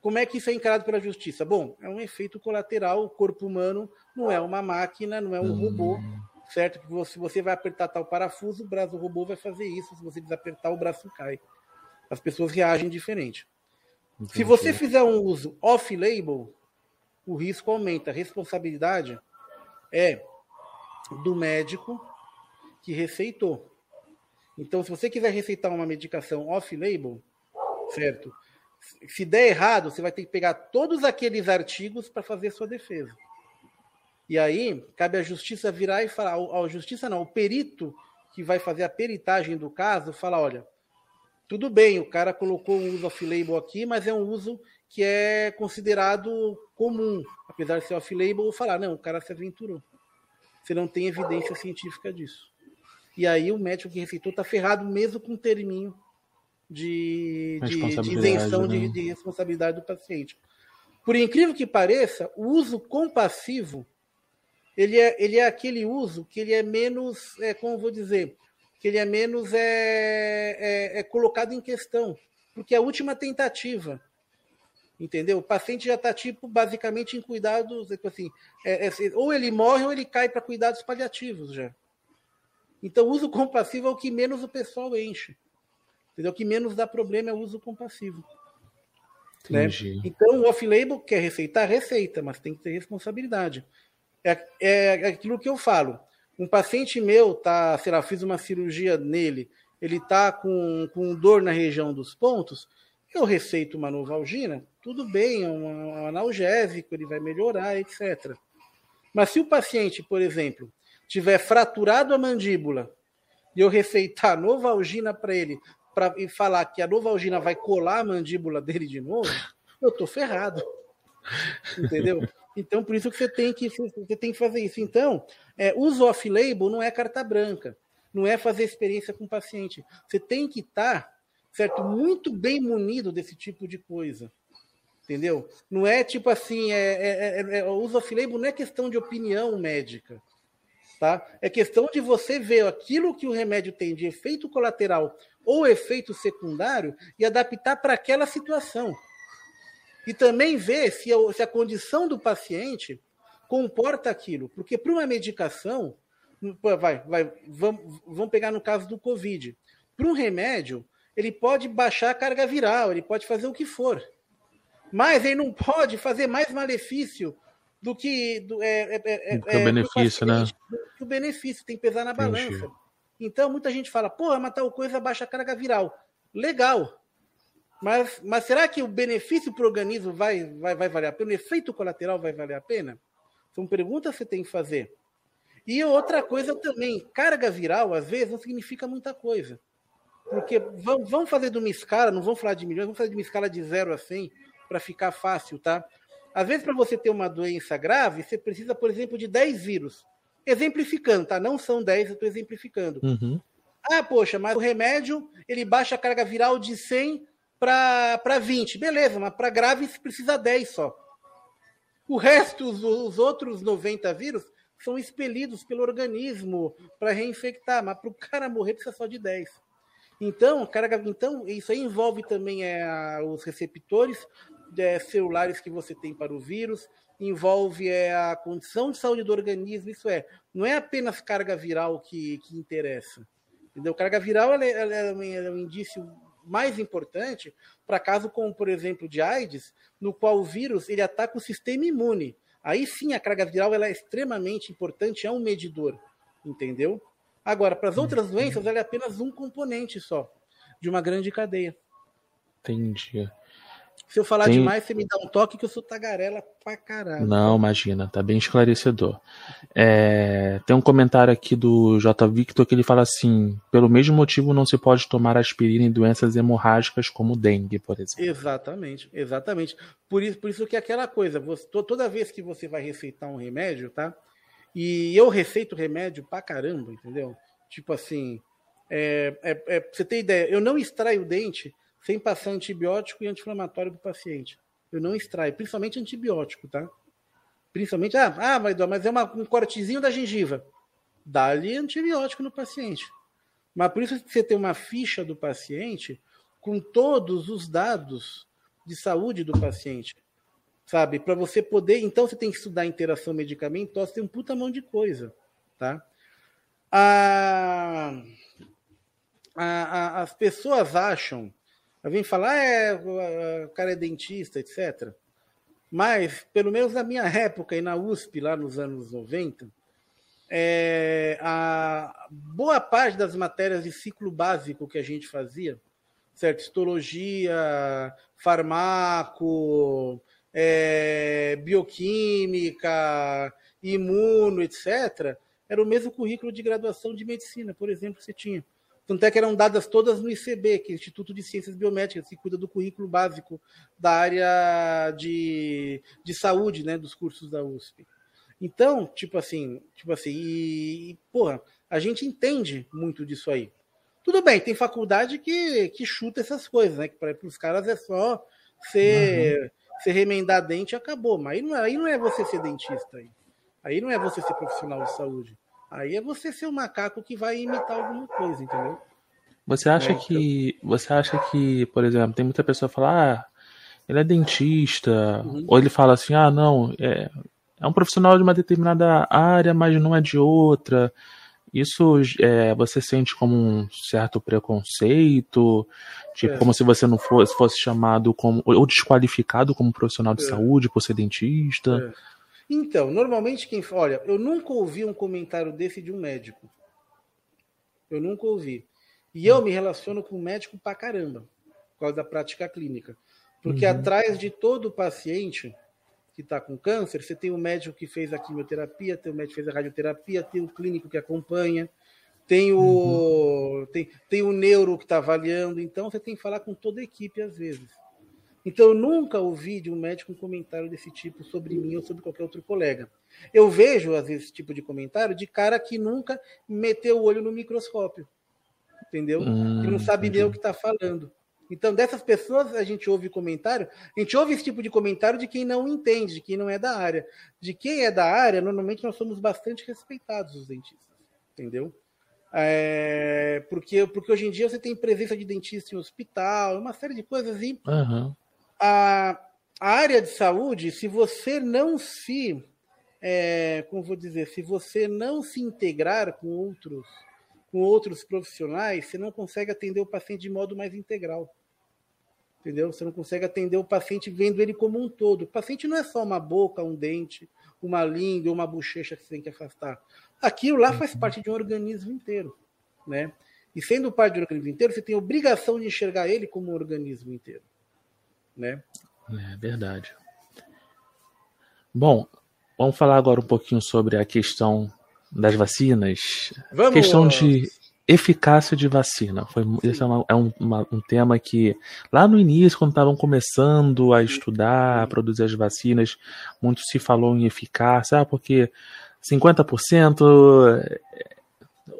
como é que isso é encarado pela justiça? Bom, é um efeito colateral, o corpo humano não é uma máquina, não é um robô, hum certo? Que se você vai apertar tal parafuso, o braço do robô vai fazer isso. Se você desapertar, o braço cai. As pessoas reagem diferente. Entendi. Se você fizer um uso off-label, o risco aumenta. A responsabilidade é do médico que receitou. Então, se você quiser receitar uma medicação off-label, certo? Se der errado, você vai ter que pegar todos aqueles artigos para fazer sua defesa. E aí, cabe à justiça virar e falar, a justiça não, o perito que vai fazer a peritagem do caso, fala, olha, tudo bem, o cara colocou um uso off-label aqui, mas é um uso que é considerado comum, apesar de ser off-label, falar, não, o cara se aventurou. Você não tem evidência científica disso. E aí o médico que receitou está ferrado mesmo com o terminho de, de, de isenção né? de, de responsabilidade do paciente. Por incrível que pareça, o uso compassivo ele é, ele é aquele uso que ele é menos, é, como vou dizer, que ele é menos é, é, é colocado em questão, porque é a última tentativa, entendeu? O paciente já está tipo basicamente em cuidados, tipo assim, é, é, ou ele morre ou ele cai para cuidados paliativos já. Então, o uso compassivo é o que menos o pessoal enche. Entendeu? O que menos dá problema é o uso compassivo. Né? Então, o off-label quer receitar, receita, mas tem que ter responsabilidade. É, é aquilo que eu falo. Um paciente meu tá, sei lá, fiz uma cirurgia nele, ele tá com, com dor na região dos pontos, eu receito uma novalgina, tudo bem, é um, um analgésico, ele vai melhorar, etc. Mas se o paciente, por exemplo, tiver fraturado a mandíbula e eu receitar novalgina para ele pra, e falar que a novalgina vai colar a mandíbula dele de novo, eu tô ferrado. Entendeu? Então, por isso que você tem que, você tem que fazer isso. Então, é, uso off-label não é carta branca, não é fazer experiência com o paciente. Você tem que estar, tá, certo, muito bem munido desse tipo de coisa. Entendeu? Não é tipo assim, é, é, é, é o uso off-label não é questão de opinião médica. Tá? É questão de você ver aquilo que o remédio tem de efeito colateral ou efeito secundário e adaptar para aquela situação e também ver se a, se a condição do paciente comporta aquilo. Porque para uma medicação, vai, vai, vamos, vamos pegar no caso do Covid. Para um remédio, ele pode baixar a carga viral, ele pode fazer o que for. Mas ele não pode fazer mais malefício do que do, é, é, é, é o benefício, né? o benefício tem que pesar na balança. Então muita gente fala, porra, mas tal coisa baixa a carga viral. Legal. Mas, mas será que o benefício para o organismo vai, vai, vai valer a pena? O efeito colateral vai valer a pena? São perguntas que você tem que fazer. E outra coisa também, carga viral, às vezes, não significa muita coisa. Porque vamos, vamos fazer de uma escala, não vamos falar de milhões, vamos fazer de uma escala de 0 a 100 para ficar fácil, tá? Às vezes, para você ter uma doença grave, você precisa, por exemplo, de 10 vírus. Exemplificando, tá? Não são 10, eu estou exemplificando. Uhum. Ah, poxa, mas o remédio ele baixa a carga viral de 100 para 20. Beleza, mas para grave você precisa 10 só. O resto, os, os outros 90 vírus, são expelidos pelo organismo para reinfectar, mas para o cara morrer precisa só de 10. Então, carga, então isso aí envolve também é, os receptores é, celulares que você tem para o vírus, envolve é, a condição de saúde do organismo, isso é, não é apenas carga viral que, que interessa. Entendeu? Carga viral ela, ela, ela é um indício mais importante para caso como, por exemplo, de AIDS, no qual o vírus ele ataca o sistema imune. Aí sim a carga viral ela é extremamente importante, é um medidor, entendeu? Agora, para as outras uhum. doenças, ela é apenas um componente só de uma grande cadeia. Entendi. Se eu falar Tem... demais, você me dá um toque que eu sou tagarela pra caralho. Não, imagina, tá bem esclarecedor. É, tem um comentário aqui do J. Victor que ele fala assim: pelo mesmo motivo não se pode tomar aspirina em doenças hemorrágicas como dengue, por exemplo. Exatamente, exatamente. Por isso, por isso que é aquela coisa, você, toda vez que você vai receitar um remédio, tá? E eu receito remédio pra caramba, entendeu? Tipo assim, é, é, é, você ter ideia, eu não extraio o dente sem passar antibiótico e anti-inflamatório para o paciente. Eu não extraio, principalmente antibiótico, tá? Principalmente, ah, ah mas é uma, um cortezinho da gengiva. Dá-lhe antibiótico no paciente. Mas por isso você tem uma ficha do paciente com todos os dados de saúde do paciente. Sabe? Para você poder. Então você tem que estudar interação medicamentosa, tem um puta mão de coisa. Tá? A, a, a, as pessoas acham vem falar, é, o cara é dentista, etc. Mas, pelo menos na minha época e na USP, lá nos anos 90, é, a boa parte das matérias de ciclo básico que a gente fazia, certo? Histologia, farmaco, é, bioquímica, imuno, etc., era o mesmo currículo de graduação de medicina, por exemplo, que você tinha. Tanto é que eram dadas todas no ICB, que é o Instituto de Ciências Biomédicas, que cuida do currículo básico da área de, de saúde, né, dos cursos da USP. Então, tipo assim, tipo assim, e, e porra, a gente entende muito disso aí. Tudo bem, tem faculdade que, que chuta essas coisas, né? Que para os caras é só ser, uhum. ser remendar dente e acabou. Mas aí não, é, aí não é você ser dentista. Aí. aí não é você ser profissional de saúde. Aí é você ser um macaco que vai imitar alguma coisa, entendeu? Você acha é, que. Então... Você acha que, por exemplo, tem muita pessoa que fala, ah, ele é dentista, uhum. ou ele fala assim, ah, não, é, é um profissional de uma determinada área, mas não é de outra. Isso é, você sente como um certo preconceito, tipo, é. como se você não fosse, fosse chamado como, ou desqualificado como profissional de é. saúde por ser dentista. Então, normalmente quem. Olha, eu nunca ouvi um comentário desse de um médico. Eu nunca ouvi. E eu me relaciono com médico pra caramba, por causa da prática clínica. Porque uhum. atrás de todo paciente que está com câncer, você tem o médico que fez a quimioterapia, tem o médico que fez a radioterapia, tem o clínico que acompanha, tem o, uhum. tem, tem o neuro que está avaliando. Então, você tem que falar com toda a equipe às vezes. Então, eu nunca ouvi de um médico um comentário desse tipo sobre mim ou sobre qualquer outro colega. Eu vejo, às vezes, esse tipo de comentário de cara que nunca meteu o olho no microscópio, entendeu? Hum, que não sabe nem o que está falando. Então, dessas pessoas, a gente ouve comentário, a gente ouve esse tipo de comentário de quem não entende, de quem não é da área. De quem é da área, normalmente nós somos bastante respeitados, os dentistas, entendeu? É, porque, porque hoje em dia você tem presença de dentista em hospital, uma série de coisas e uhum a, a área de saúde, se você não se, é, como vou dizer, se você não se integrar com outros, com outros profissionais, você não consegue atender o paciente de modo mais integral. Entendeu? Você não consegue atender o paciente vendo ele como um todo. O paciente não é só uma boca, um dente, uma língua, uma bochecha que você tem que afastar. Aquilo lá faz uhum. parte de um organismo inteiro, né? E sendo parte do organismo inteiro, você tem obrigação de enxergar ele como um organismo inteiro né? É verdade. Bom, vamos falar agora um pouquinho sobre a questão das vacinas. Vamos! A questão de eficácia de vacina. Foi, esse é, uma, é um, uma, um, tema que, lá no início, quando estavam começando a estudar, a produzir as vacinas, muito se falou em eficácia, ah, porque 50%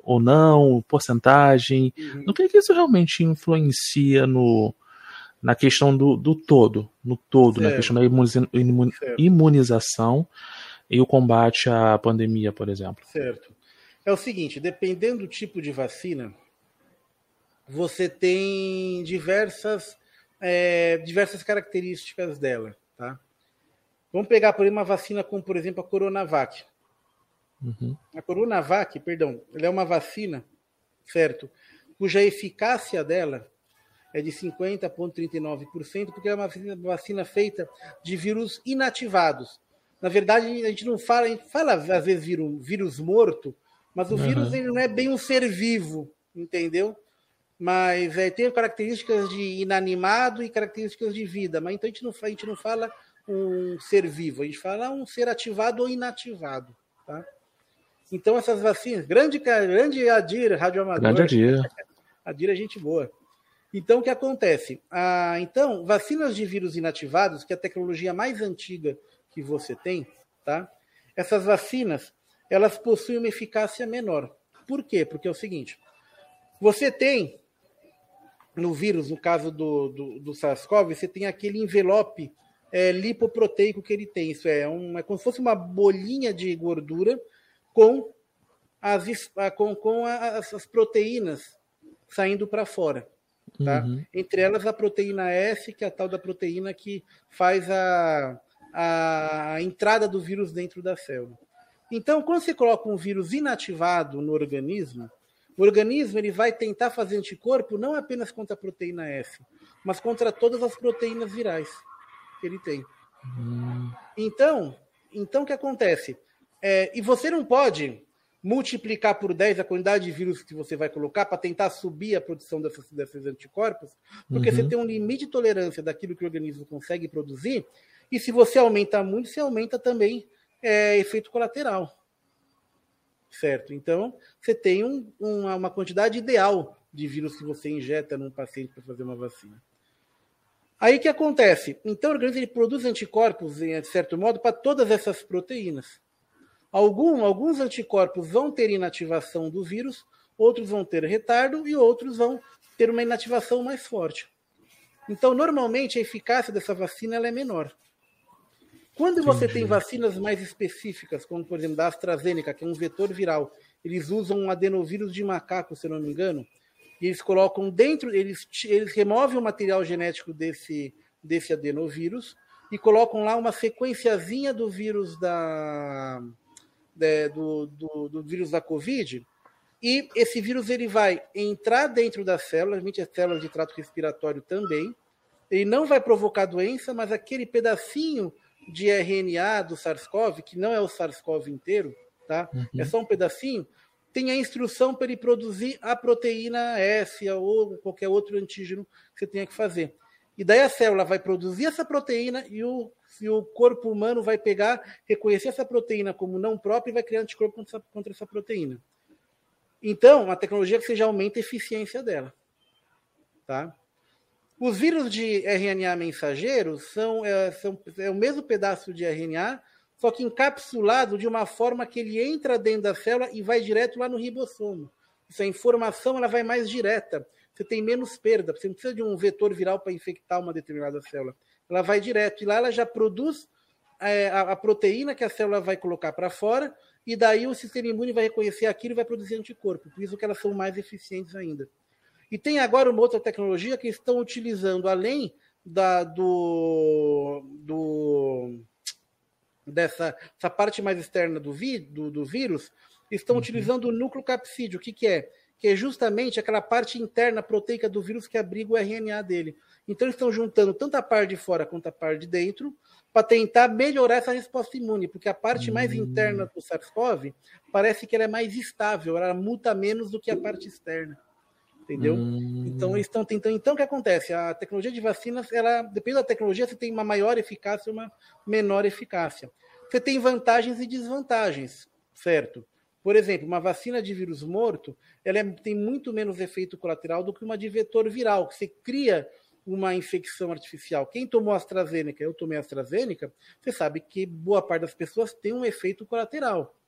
ou não, porcentagem. Uhum. No que, é que isso realmente influencia no, na questão do, do todo, no todo, certo. na questão da imunização e o combate à pandemia, por exemplo? Certo. É o seguinte, dependendo do tipo de vacina, você tem diversas, é, diversas características dela, tá? Vamos pegar, por exemplo, uma vacina como, por exemplo, a Coronavac. Uhum. A Coronavac, perdão, ela é uma vacina, certo? Cuja eficácia dela é de 50,39%, porque é uma vacina feita de vírus inativados. Na verdade, a gente não fala, a gente fala às vezes vírus, vírus morto, mas o uhum. vírus ele não é bem um ser vivo, entendeu? Mas é, tem características de inanimado e características de vida. Mas então a gente não, a gente não fala um ser vivo, a gente fala um ser ativado ou inativado, tá? Então, essas vacinas, grande, grande Adir, radioamador. Grande Adir. Adir é gente boa. Então, o que acontece? Ah, então, vacinas de vírus inativados, que é a tecnologia mais antiga que você tem, tá? Essas vacinas, elas possuem uma eficácia menor. Por quê? Porque é o seguinte: você tem no vírus, no caso do, do, do SARS-CoV, você tem aquele envelope é, lipoproteico que ele tem. Isso é, um, é como se fosse uma bolinha de gordura com as, com, com as, as proteínas saindo para fora. Tá? Uhum. Entre elas a proteína S, que é a tal da proteína que faz a, a entrada do vírus dentro da célula. Então, quando você coloca um vírus inativado no organismo, o organismo ele vai tentar fazer anticorpo não apenas contra a proteína S, mas contra todas as proteínas virais que ele tem. Uhum. Então, então o que acontece? É, e você não pode multiplicar por 10 a quantidade de vírus que você vai colocar para tentar subir a produção desses, desses anticorpos, porque uhum. você tem um limite de tolerância daquilo que o organismo consegue produzir, e se você aumenta muito, você aumenta também é, efeito colateral. Certo? Então, você tem um, uma, uma quantidade ideal de vírus que você injeta num paciente para fazer uma vacina. Aí o que acontece? Então o organismo ele produz anticorpos, de certo modo, para todas essas proteínas. Algum, alguns anticorpos vão ter inativação do vírus, outros vão ter retardo e outros vão ter uma inativação mais forte. Então, normalmente, a eficácia dessa vacina é menor. Quando você Entendi. tem vacinas mais específicas, como por exemplo da AstraZeneca, que é um vetor viral, eles usam um adenovírus de macaco, se eu não me engano, e eles colocam dentro, eles, eles removem o material genético desse, desse adenovírus e colocam lá uma sequenciazinha do vírus da, é, do, do, do, vírus da Covid, e esse vírus ele vai entrar dentro das células, as células de trato respiratório também, ele não vai provocar doença, mas aquele pedacinho de RNA do SARS-CoV, que não é o SARS-CoV inteiro, tá? Uhum. É só um pedacinho, tem a instrução para ele produzir a proteína S ou qualquer outro antígeno que você tenha que fazer. E daí a célula vai produzir essa proteína e o se o corpo humano vai pegar, reconhecer essa proteína como não própria e vai criar anticorpo contra essa, contra essa proteína. Então, a tecnologia que já aumenta a eficiência dela. Tá? Os vírus de RNA mensageiros são, é, são é o mesmo pedaço de RNA, só que encapsulado de uma forma que ele entra dentro da célula e vai direto lá no ribossomo. Essa informação ela vai mais direta. Você tem menos perda. Você não precisa de um vetor viral para infectar uma determinada célula ela vai direto. E lá ela já produz é, a, a, proteína que a célula vai colocar para fora, e daí o sistema imune vai reconhecer aquilo e vai produzir anticorpo. Por isso que elas são mais eficientes ainda. E tem agora uma outra tecnologia que estão utilizando, além da, do, do dessa essa parte mais externa do, vi, do, do vírus, estão uhum. utilizando o núcleo capsídeo. O que, que é? Que é justamente aquela parte interna proteica do vírus que abriga o RNA dele. Então, eles estão juntando tanto a parte de fora quanto a parte de dentro para tentar melhorar essa resposta imune, porque a parte mais hum. interna do SARS-CoV parece que ela é mais estável, ela muta menos do que a parte externa. Entendeu? Hum. Então, eles estão tentando. Então, o que acontece? A tecnologia de vacinas, ela, depende da tecnologia, você tem uma maior eficácia e uma menor eficácia. Você tem vantagens e desvantagens, certo? Por exemplo, uma vacina de vírus morto, ela é, tem muito menos efeito colateral do que uma de vetor viral, que você cria uma infecção artificial. Quem tomou AstraZeneca, eu tomei AstraZeneca, você sabe que boa parte das pessoas tem um efeito colateral.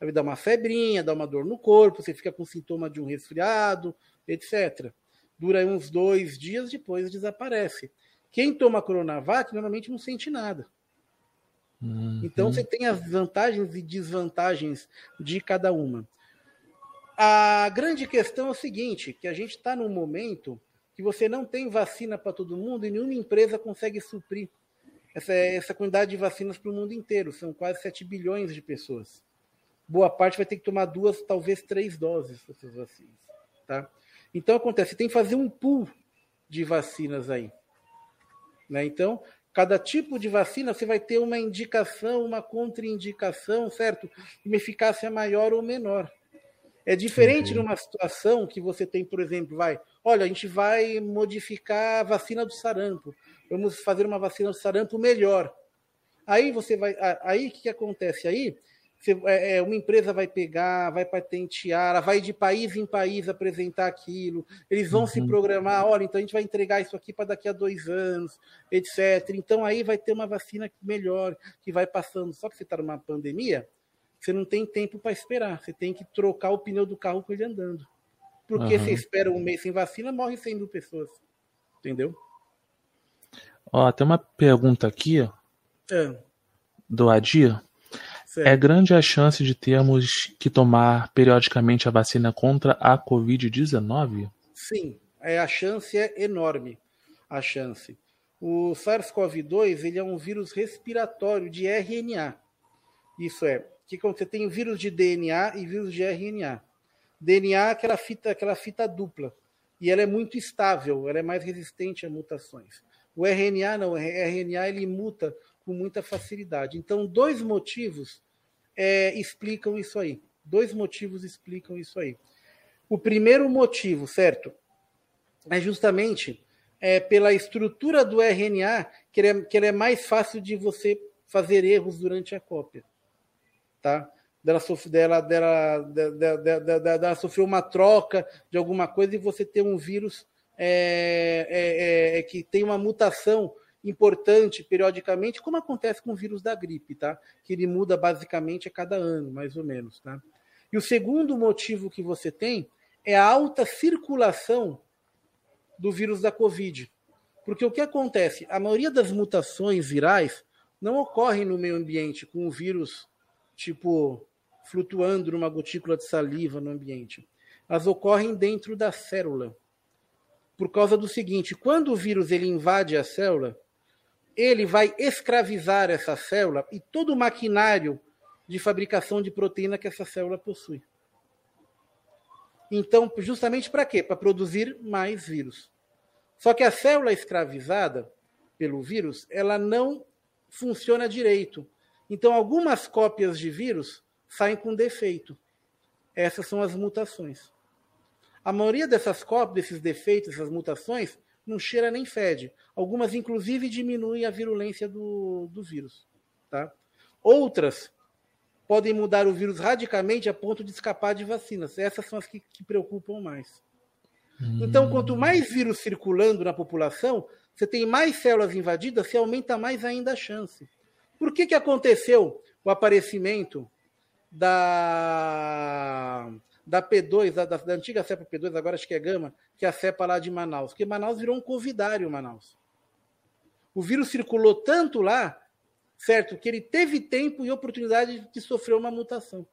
Vai dar uma febrinha, dá uma dor no corpo, você fica com sintoma de um resfriado, etc. Dura uns dois dias, depois desaparece. Quem toma Coronavac normalmente não sente nada. Uhum. Então você tem as vantagens e desvantagens de cada uma. A grande questão é o seguinte, que a gente está num momento que você não tem vacina para todo mundo e nenhuma empresa consegue suprir essa, essa quantidade de vacinas para o mundo inteiro. São quase 7 bilhões de pessoas. Boa parte vai ter que tomar duas, talvez três doses dessas vacinas. Tá? Então acontece, tem que fazer um pool de vacinas aí. Né? Então, cada tipo de vacina você vai ter uma indicação, uma contraindicação, certo? Uma eficácia maior ou menor. É diferente uhum. numa situação que você tem, por exemplo, vai, olha, a gente vai modificar a vacina do sarampo. Vamos fazer uma vacina do sarampo melhor. Aí você vai, aí o que, que acontece aí? É, é, uma empresa vai pegar, vai patentear, ela vai de país em país apresentar aquilo, eles vão uhum. se programar, olha, então a gente vai entregar isso aqui para daqui a dois anos, etc. Então aí vai ter uma vacina melhor, que vai passando. Só que você está numa pandemia, você não tem tempo para esperar, você tem que trocar o pneu do carro com ele andando. Porque uhum. você espera um mês sem vacina, morre 100 mil pessoas. Entendeu? Ó, tem uma pergunta aqui é. do Adir. Certo. É grande a chance de termos que tomar periodicamente a vacina contra a Covid-19? Sim, é, a chance é enorme. A chance. O SARS-CoV-2 ele é um vírus respiratório de RNA. Isso é, que você tem vírus de DNA e vírus de RNA. DNA é aquela fita, aquela fita dupla. E ela é muito estável, ela é mais resistente a mutações. O RNA não, o RNA ele muta com muita facilidade. Então, dois motivos é, explicam isso aí. Dois motivos explicam isso aí. O primeiro motivo, certo, é justamente é, pela estrutura do RNA, que ele, é, que ele é mais fácil de você fazer erros durante a cópia. Tá? Dela, dela, dela, dela, dela, sofreu uma troca de alguma coisa e você tem um vírus é, é, é, que tem uma mutação importante periodicamente, como acontece com o vírus da gripe, tá? Que ele muda basicamente a cada ano, mais ou menos, tá? E o segundo motivo que você tem é a alta circulação do vírus da Covid. Porque o que acontece? A maioria das mutações virais não ocorrem no meio ambiente com o vírus, tipo, flutuando numa gotícula de saliva no ambiente. Elas ocorrem dentro da célula por causa do seguinte: quando o vírus ele invade a célula, ele vai escravizar essa célula e todo o maquinário de fabricação de proteína que essa célula possui. Então, justamente para quê? Para produzir mais vírus. Só que a célula escravizada pelo vírus, ela não funciona direito. Então, algumas cópias de vírus saem com defeito. Essas são as mutações. A maioria dessas cópias, desses defeitos, essas mutações, não cheira nem fede. Algumas, inclusive, diminuem a virulência do, do vírus. Tá? Outras podem mudar o vírus radicalmente a ponto de escapar de vacinas. Essas são as que, que preocupam mais. Hum. Então, quanto mais vírus circulando na população, você tem mais células invadidas, você aumenta mais ainda a chance. Por que, que aconteceu o aparecimento da da P2, da, da, antiga cepa P2, agora acho que é Gama, que é a cepa lá de Manaus. Porque Manaus virou um covidário, Manaus. O vírus circulou tanto lá, certo, que ele teve tempo e oportunidade de sofrer uma mutação.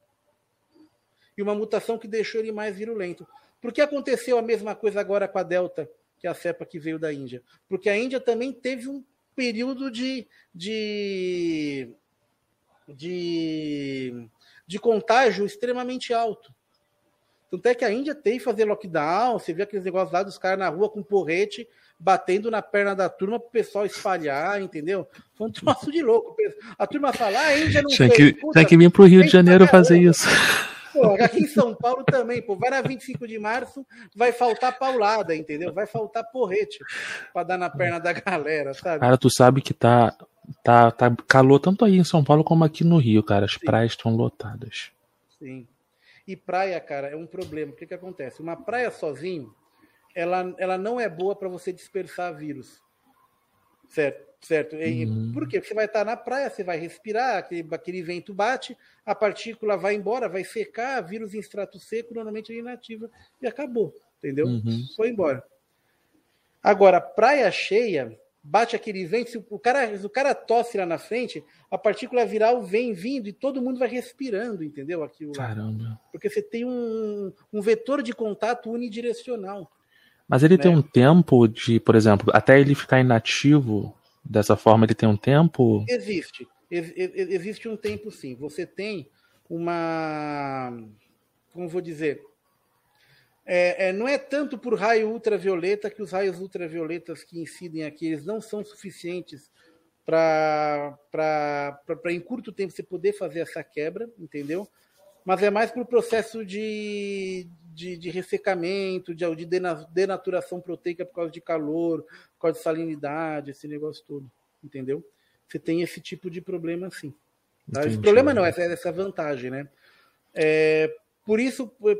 E uma mutação que deixou ele mais virulento. Por que aconteceu a mesma coisa agora com a Delta, que é a cepa que veio da Índia? Porque a Índia também teve um período de, de, de, de contágio extremamente alto. Tanto é que a Índia tem que fazer lockdown, você vê aqueles negócios lá dos caras na rua com porrete, batendo na perna da turma para o pessoal espalhar, entendeu? Foi um troço de louco. A turma fala, ah, a Índia não tem Que, puta, tem que vir para o Rio de Janeiro fazer isso. Pô, aqui em São Paulo também, pô, vai na 25 de março, vai faltar paulada, entendeu? Vai faltar porrete para dar na perna da galera, sabe? Cara, tu sabe que tá, tá, tá calor tanto aí em São Paulo como aqui no Rio, cara. As Sim. praias estão lotadas. Sim. E praia, cara, é um problema. O que, que acontece? Uma praia sozinho, ela, ela não é boa para você dispersar vírus. Certo? Certo? E, uhum. Por quê? Porque você vai estar na praia, você vai respirar, aquele, aquele vento bate, a partícula vai embora, vai secar, vírus em extrato seco, normalmente é inativa, e acabou. Entendeu? Uhum. Foi embora. Agora, praia cheia, bate aquele vento, se o cara, se o cara tosse lá na frente, a partícula viral vem vindo e todo mundo vai respirando, entendeu? Aquilo lá. Caramba. Porque você tem um, um vetor de contato unidirecional. Mas ele né? tem um tempo de, por exemplo, até ele ficar inativo, dessa forma ele tem um tempo? Existe. Ex existe um tempo sim. Você tem uma. Como vou dizer? É, é, não é tanto por raio ultravioleta que os raios ultravioletas que incidem aqui eles não são suficientes para em curto tempo você poder fazer essa quebra, entendeu? Mas é mais para o processo de, de, de, ressecamento, de, de denaturação proteica por causa de calor, por causa de salinidade, esse negócio todo, entendeu? Você tem esse tipo de problema sim. Tá? Esse problema não, essa, essa vantagem, né? É, por isso, por,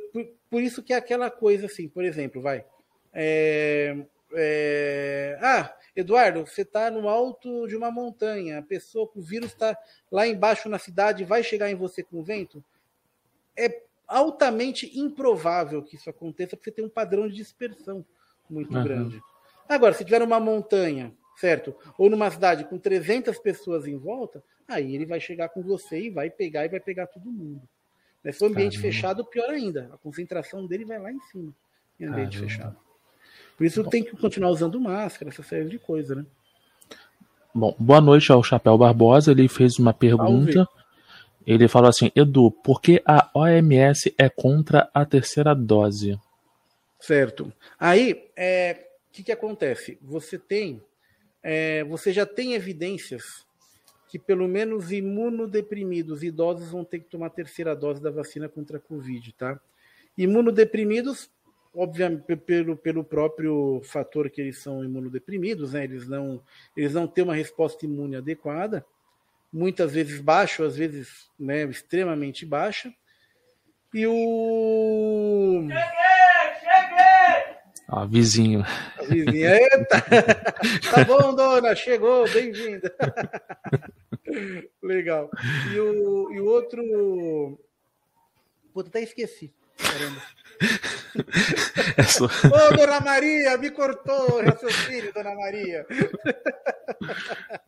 por, isso que é aquela coisa assim, por exemplo, vai. É, é, ah, Eduardo, você está no alto de uma montanha, a pessoa com o vírus está lá embaixo na cidade, vai chegar em você com vento? É altamente improvável que isso aconteça, porque você tem um padrão de dispersão muito uhum. grande. Agora, se tiver uma montanha, certo? Ou numa cidade com 300 pessoas em volta, aí ele vai chegar com você e vai pegar e vai pegar todo mundo. Se for ambiente Caramba. fechado, pior ainda. A concentração dele vai lá em cima, em ambiente Caramba. fechado. Por isso Bom. tem que continuar usando máscara, essa série de coisas, né? Bom, boa noite ao Chapéu Barbosa. Ele fez uma pergunta. Ele falou assim: Edu, por que a OMS é contra a terceira dose? Certo. Aí, o é, que, que acontece? Você tem, é, você já tem evidências que pelo menos imunodeprimidos idosos vão ter que tomar a terceira dose da vacina contra a Covid, tá? Imunodeprimidos, obviamente, pelo, pelo próprio fator que eles são imunodeprimidos, né? Eles não, eles não têm uma resposta imune adequada, muitas vezes baixa, às vezes né, extremamente baixa. E o. Cheguei! Cheguei! Ó, vizinho. A vizinha, eita! tá bom, dona, chegou, bem-vinda. Legal. E o, e o outro. Pô, até esqueci. Caramba. É só... Ô, Dona Maria, me cortou o raciocínio, Dona Maria.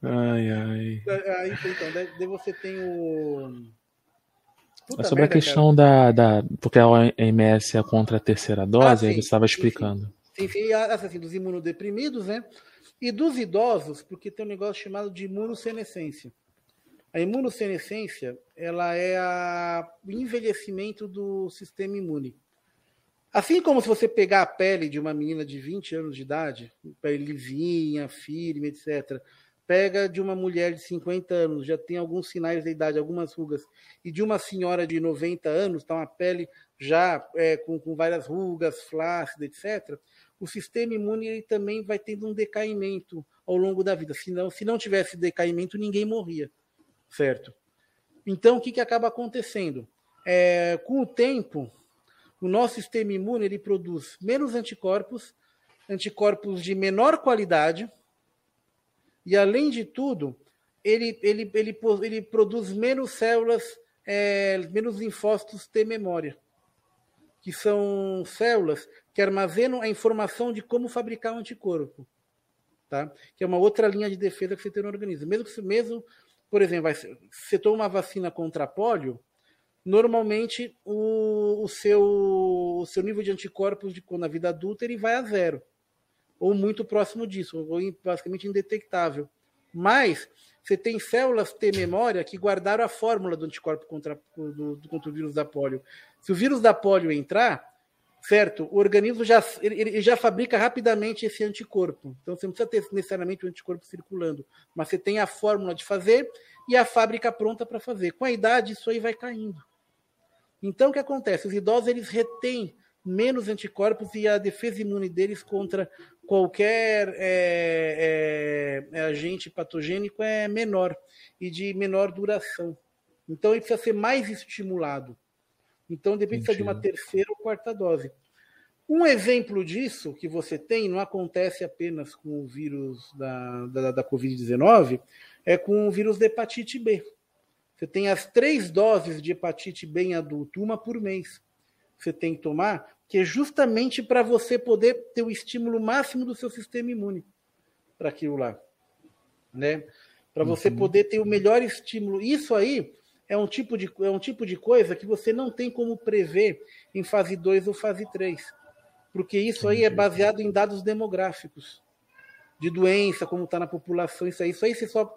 Ai, ai. Aí, então, daí você tem o. Puta sobre merda, a questão da, da. Porque a OMS é contra a terceira dose, ah, aí você estava explicando. Sim, sim, sim assim, dos imunodeprimidos, né? E dos idosos, porque tem um negócio chamado de imunossenescência. A imunossenescência ela é o envelhecimento do sistema imune. Assim como se você pegar a pele de uma menina de 20 anos de idade, pele lisinha, firme, etc., pega de uma mulher de 50 anos, já tem alguns sinais da idade, algumas rugas, e de uma senhora de 90 anos, está uma pele já é, com, com, várias rugas, flácida, etc., o sistema imune ele também vai tendo um decaimento ao longo da vida. Se não, se não tivesse decaimento, ninguém morria certo? Então, o que, que acaba acontecendo? É, com o tempo, o nosso sistema imune ele produz menos anticorpos, anticorpos de menor qualidade, e além de tudo, ele, ele, ele, ele produz menos células, é, menos linfócitos T memória, que são células que armazenam a informação de como fabricar um anticorpo, tá? Que é uma outra linha de defesa que você tem no organismo. Mesmo, mesmo por exemplo, você toma uma vacina contra polio, normalmente o, o, seu, o seu nível de anticorpos de, na vida adulta ele vai a zero, ou muito próximo disso, ou basicamente indetectável. Mas você tem células T memória que guardaram a fórmula do anticorpo contra, do, do, contra o vírus da polio. Se o vírus da polio entrar, certo? O organismo já, ele, ele, já fabrica rapidamente esse anticorpo. Então você não precisa ter necessariamente o anticorpo circulando, mas você tem a fórmula de fazer e a fábrica pronta para fazer. Com a idade, isso aí vai caindo. Então o que acontece? Os idosos eles retêm menos anticorpos e a defesa imune deles contra qualquer é, é, é agente patogênico é menor e de menor duração. Então ele precisa ser mais estimulado. Então, depende de uma terceira ou quarta dose. Um exemplo disso que você tem, não acontece apenas com o vírus da, da, da Covid-19, é com o vírus da hepatite B. Você tem as três doses de hepatite B em adulto, uma por mês. Você tem que tomar, que é justamente para você poder ter o estímulo máximo do seu sistema imune para aquilo lá. Né? Para você uhum. poder ter o melhor estímulo. Isso aí é um, tipo de, é um tipo de coisa que você não tem como prever em fase 2 ou fase 3. Porque isso aí é baseado em dados demográficos de doença, como está na população, isso aí. Isso aí você só.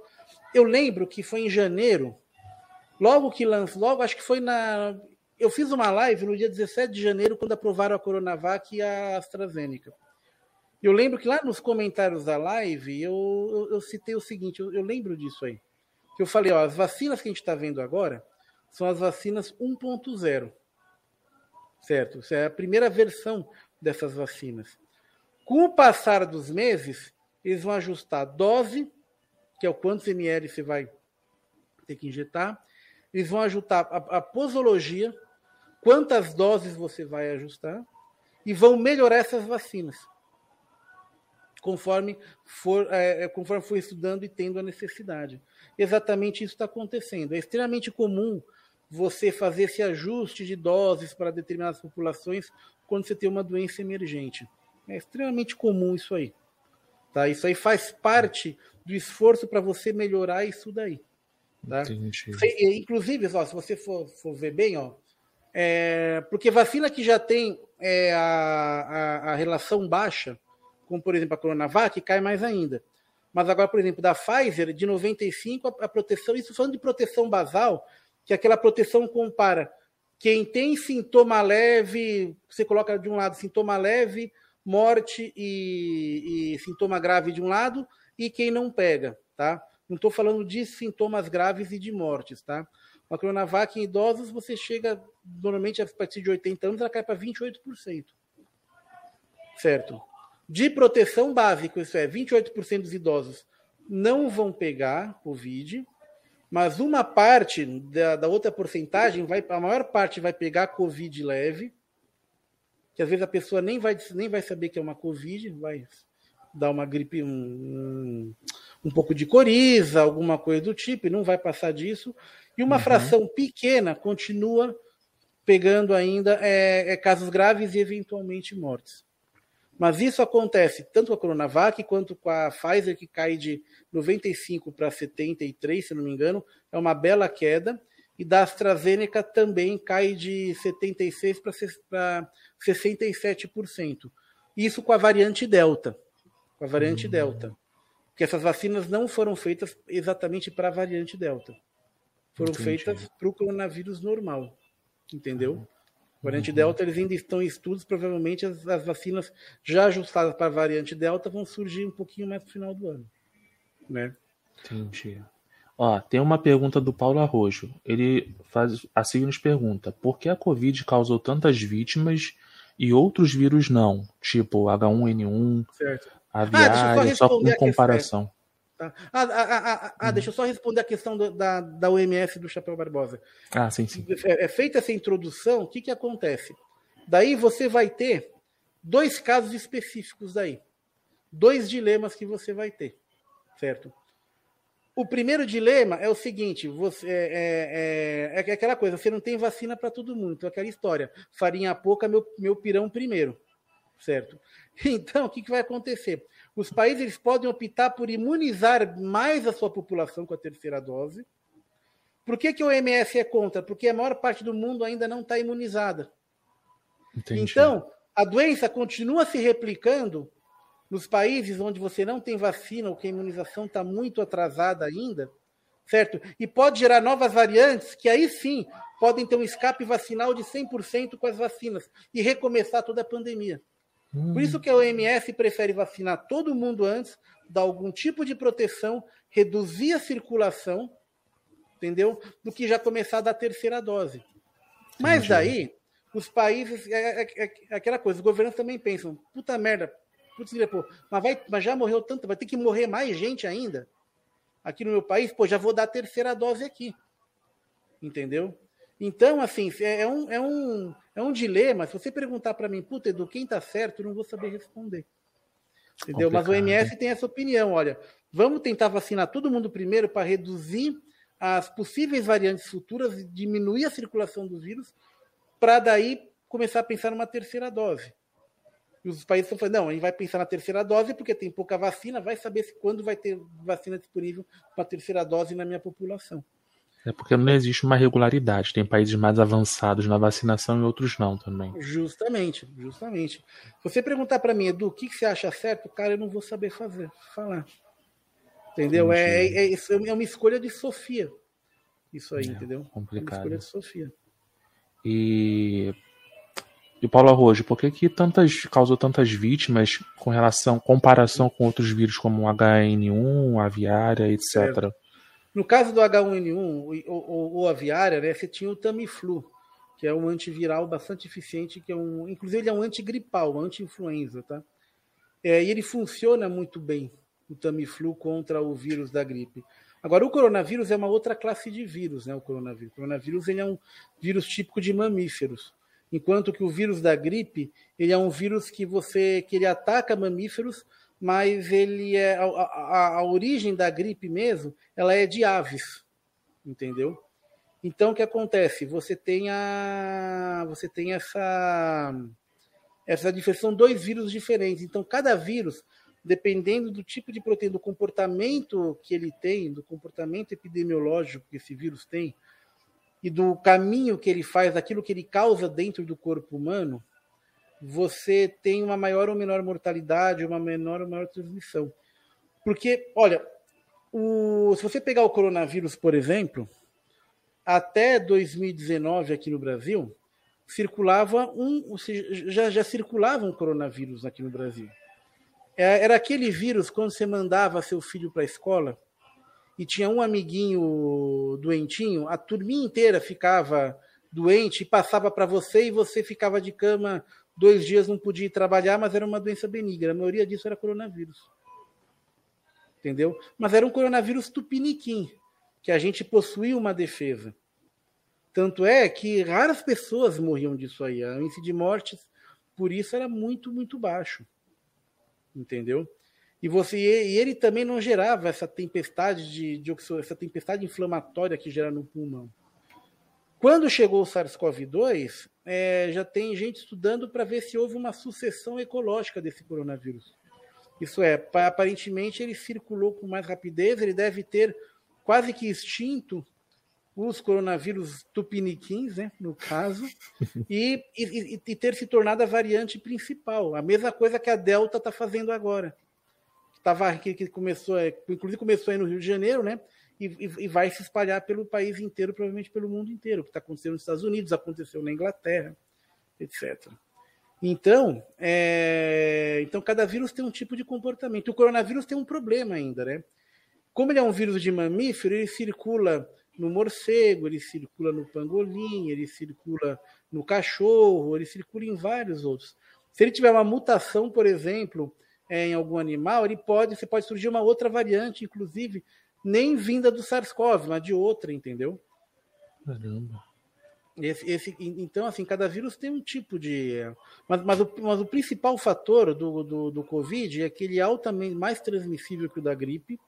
Eu lembro que foi em janeiro, logo que lançou, logo acho que foi na. Eu fiz uma live no dia 17 de janeiro, quando aprovaram a Coronavac e a AstraZeneca. Eu lembro que lá nos comentários da live eu, eu, eu citei o seguinte, eu, eu, lembro disso aí. Que eu falei, ó, as vacinas que a gente está vendo agora são as vacinas 1.0. Certo? Isso é a primeira versão dessas vacinas. Com o passar dos meses, eles vão ajustar a dose, que é o quantos ml você vai ter que injetar. Eles vão ajustar a, a posologia, quantas doses você vai ajustar, e vão melhorar essas vacinas conforme for, é, é, conforme for estudando e tendo a necessidade. Exatamente isso está acontecendo. É extremamente comum você fazer esse ajuste de doses para determinadas populações quando você tem uma doença emergente. É extremamente comum isso aí. Tá? Isso aí faz parte do esforço para você melhorar isso daí. Tá? inclusive, ó, se você for, for ver bem, ó, é, porque vacina que já tem é, a, a, a relação baixa, como por exemplo a Coronavac, cai mais ainda. Mas agora, por exemplo, da Pfizer, de 95, a, a proteção, isso falando de proteção basal, que é aquela proteção compara quem tem sintoma leve, você coloca de um lado sintoma leve, morte e, e sintoma grave de um lado, e quem não pega, tá? Não estou falando de sintomas graves e de mortes, tá? A Coronavac em idosos, você chega, normalmente a partir de 80 anos, ela cai para 28%. Certo? De proteção básico, isso é, 28% dos idosos não vão pegar Covid, mas uma parte da, da, outra porcentagem, vai, a maior parte vai pegar Covid leve, que às vezes a pessoa nem vai, nem vai saber que é uma Covid, vai dar uma gripe, um, um, um pouco de coriza, alguma coisa do tipo, e não vai passar disso. E uma uhum. fração pequena continua pegando ainda é, é, casos graves e eventualmente mortes. Mas isso acontece tanto com a Coronavac quanto com a Pfizer, que cai de 95 para 73, se não me engano, é uma bela queda. E da AstraZeneca também cai de 76 para 67%. Isso com a variante Delta. Com a variante uhum. Delta. Porque essas vacinas não foram feitas exatamente para a variante Delta. Foram Entendi. feitas para o coronavírus normal. Entendeu? Uhum. Variante uhum. Delta, eles ainda estão em estudos, provavelmente as, as, vacinas já ajustadas para a variante Delta vão surgir um pouquinho mais no final do ano. Né? Entendi. Ó, tem uma pergunta do Paulo Arrojo. Ele faz a seguinte pergunta: Por que a Covid causou tantas vítimas e outros vírus não? Tipo H1N1, certo. aviária, ah, só com comparação. Tá? Ah, ah, ah, ah, uhum. deixa eu só responder a questão do, da, da OMS do Chapéu Barbosa. Ah, sim, sim. É, é feita essa introdução, o que, que acontece? Daí você vai ter dois casos específicos daí. Dois dilemas que você vai ter, certo? O primeiro dilema é o seguinte: você é, é, é, é aquela coisa, você não tem vacina para todo mundo, então é aquela história, farinha pouca, meu, meu pirão primeiro, certo? Então, o que, que vai acontecer? Os países eles podem optar por imunizar mais a sua população com a terceira dose. Por que, que o OMS é contra? Porque a maior parte do mundo ainda não está imunizada. Entendi. Então, a doença continua se replicando nos países onde você não tem vacina ou que a imunização está muito atrasada ainda, certo? E pode gerar novas variantes que aí sim podem ter um escape vacinal de 100% com as vacinas e recomeçar toda a pandemia. Por isso que a OMS prefere vacinar todo mundo antes, dar algum tipo de proteção, reduzir a circulação, entendeu? Do que já começar a dar terceira dose. Mas daí, os países, é, é, é, é aquela coisa, os governos também pensam, puta merda, putz, pô, mas, vai, mas já morreu tanto, vai ter que morrer mais gente ainda aqui no meu país, pô, já vou dar a terceira dose aqui. Entendeu? Então, assim, é, é um, é um, é um dilema. Se você perguntar para mim, puta, Edu, quem está certo, eu não vou saber responder. Entendeu? Mas o MS tem essa opinião. Olha, vamos tentar vacinar todo mundo primeiro para reduzir as possíveis variantes futuras e diminuir a circulação do vírus, para daí começar a pensar numa terceira dose. E os países estão falando, não, a gente vai pensar na terceira dose porque tem pouca vacina, vai saber se quando vai ter vacina disponível para a terceira dose na minha população. É porque não existe uma regularidade. Tem países mais avançados na vacinação e outros não também. Justamente, justamente. Se você perguntar para mim, Edu, o que, que você acha certo, cara, eu não vou saber fazer, falar. Entendeu? É, é, é, é, uma escolha de Sofia. Isso aí, é, entendeu? Complicado. É uma escolha de Sofia. E e Paulo Arrojo, por que, que tantas causou tantas vítimas com relação comparação com outros vírus como o HN1, aviária, etc. No caso do H1N1 ou, ou, aviária, né, você tinha o Tamiflu, que é um antiviral bastante eficiente, que é um, inclusive ele é um antigripal, um anti-influenza, tá? É, e ele funciona muito bem, o Tamiflu contra o vírus da gripe. Agora, o coronavírus é uma outra classe de vírus, né? O coronavírus. O coronavírus ele é um vírus típico de mamíferos enquanto que o vírus da gripe ele é um vírus que você que ele ataca mamíferos, mas ele é a, a, a origem da gripe mesmo, ela é de aves, entendeu? Então o que acontece? Você tem a você tem essa essa diferença são dois vírus diferentes. Então cada vírus dependendo do tipo de proteína, do comportamento que ele tem, do comportamento epidemiológico que esse vírus tem, e do caminho que ele faz, daquilo que ele causa dentro do corpo humano, você tem uma maior ou menor mortalidade, uma menor ou maior transmissão. Porque, olha, o, se você pegar o coronavírus, por exemplo, até 2019 aqui no Brasil, circulava um, já, já circulava um coronavírus aqui no Brasil. É, era aquele vírus quando você mandava seu filho para a escola, e tinha um amiguinho doentinho, a turminha inteira ficava doente e passava para você e você ficava de cama dois dias, não podia ir trabalhar, mas era uma doença benigna. A maioria disso era coronavírus. Entendeu? Mas era um coronavírus tupiniquim, que a gente possuía uma defesa. Tanto é que raras pessoas morriam disso aí. O índice de mortes, por isso, era muito, muito baixo. Entendeu? E você e ele também não gerava essa tempestade de, de essa tempestade inflamatória que gera no pulmão. Quando chegou o SARS-CoV-2, é, já tem gente estudando para ver se houve uma sucessão ecológica desse coronavírus. Isso é, aparentemente ele circulou com mais rapidez, ele deve ter quase que extinto os coronavírus tupiniquins, né, no caso, e, e, e, ter se tornado a variante principal. A mesma coisa que a Delta está fazendo agora tava, que, que começou, é, inclusive começou aí no Rio de Janeiro, né? E, e, vai se espalhar pelo país inteiro, provavelmente pelo mundo inteiro. O que está acontecendo nos Estados Unidos, aconteceu na Inglaterra, etc. Então, é, então, cada vírus tem um tipo de comportamento. O coronavírus tem um problema ainda, né? Como ele é um vírus de mamífero, ele circula no morcego, ele circula no pangolim, ele circula no cachorro, ele circula em vários outros. Se ele tiver uma mutação, por exemplo, é, em algum animal, ele pode, você pode surgir uma outra variante, inclusive, nem vinda do SARS-CoV, mas de outra, entendeu? Caramba. Esse, esse, então, assim, cada vírus tem um tipo de. Mas, mas, o, mas o principal fator do, do, do Covid é que ele é altamente mais transmissível que o da gripe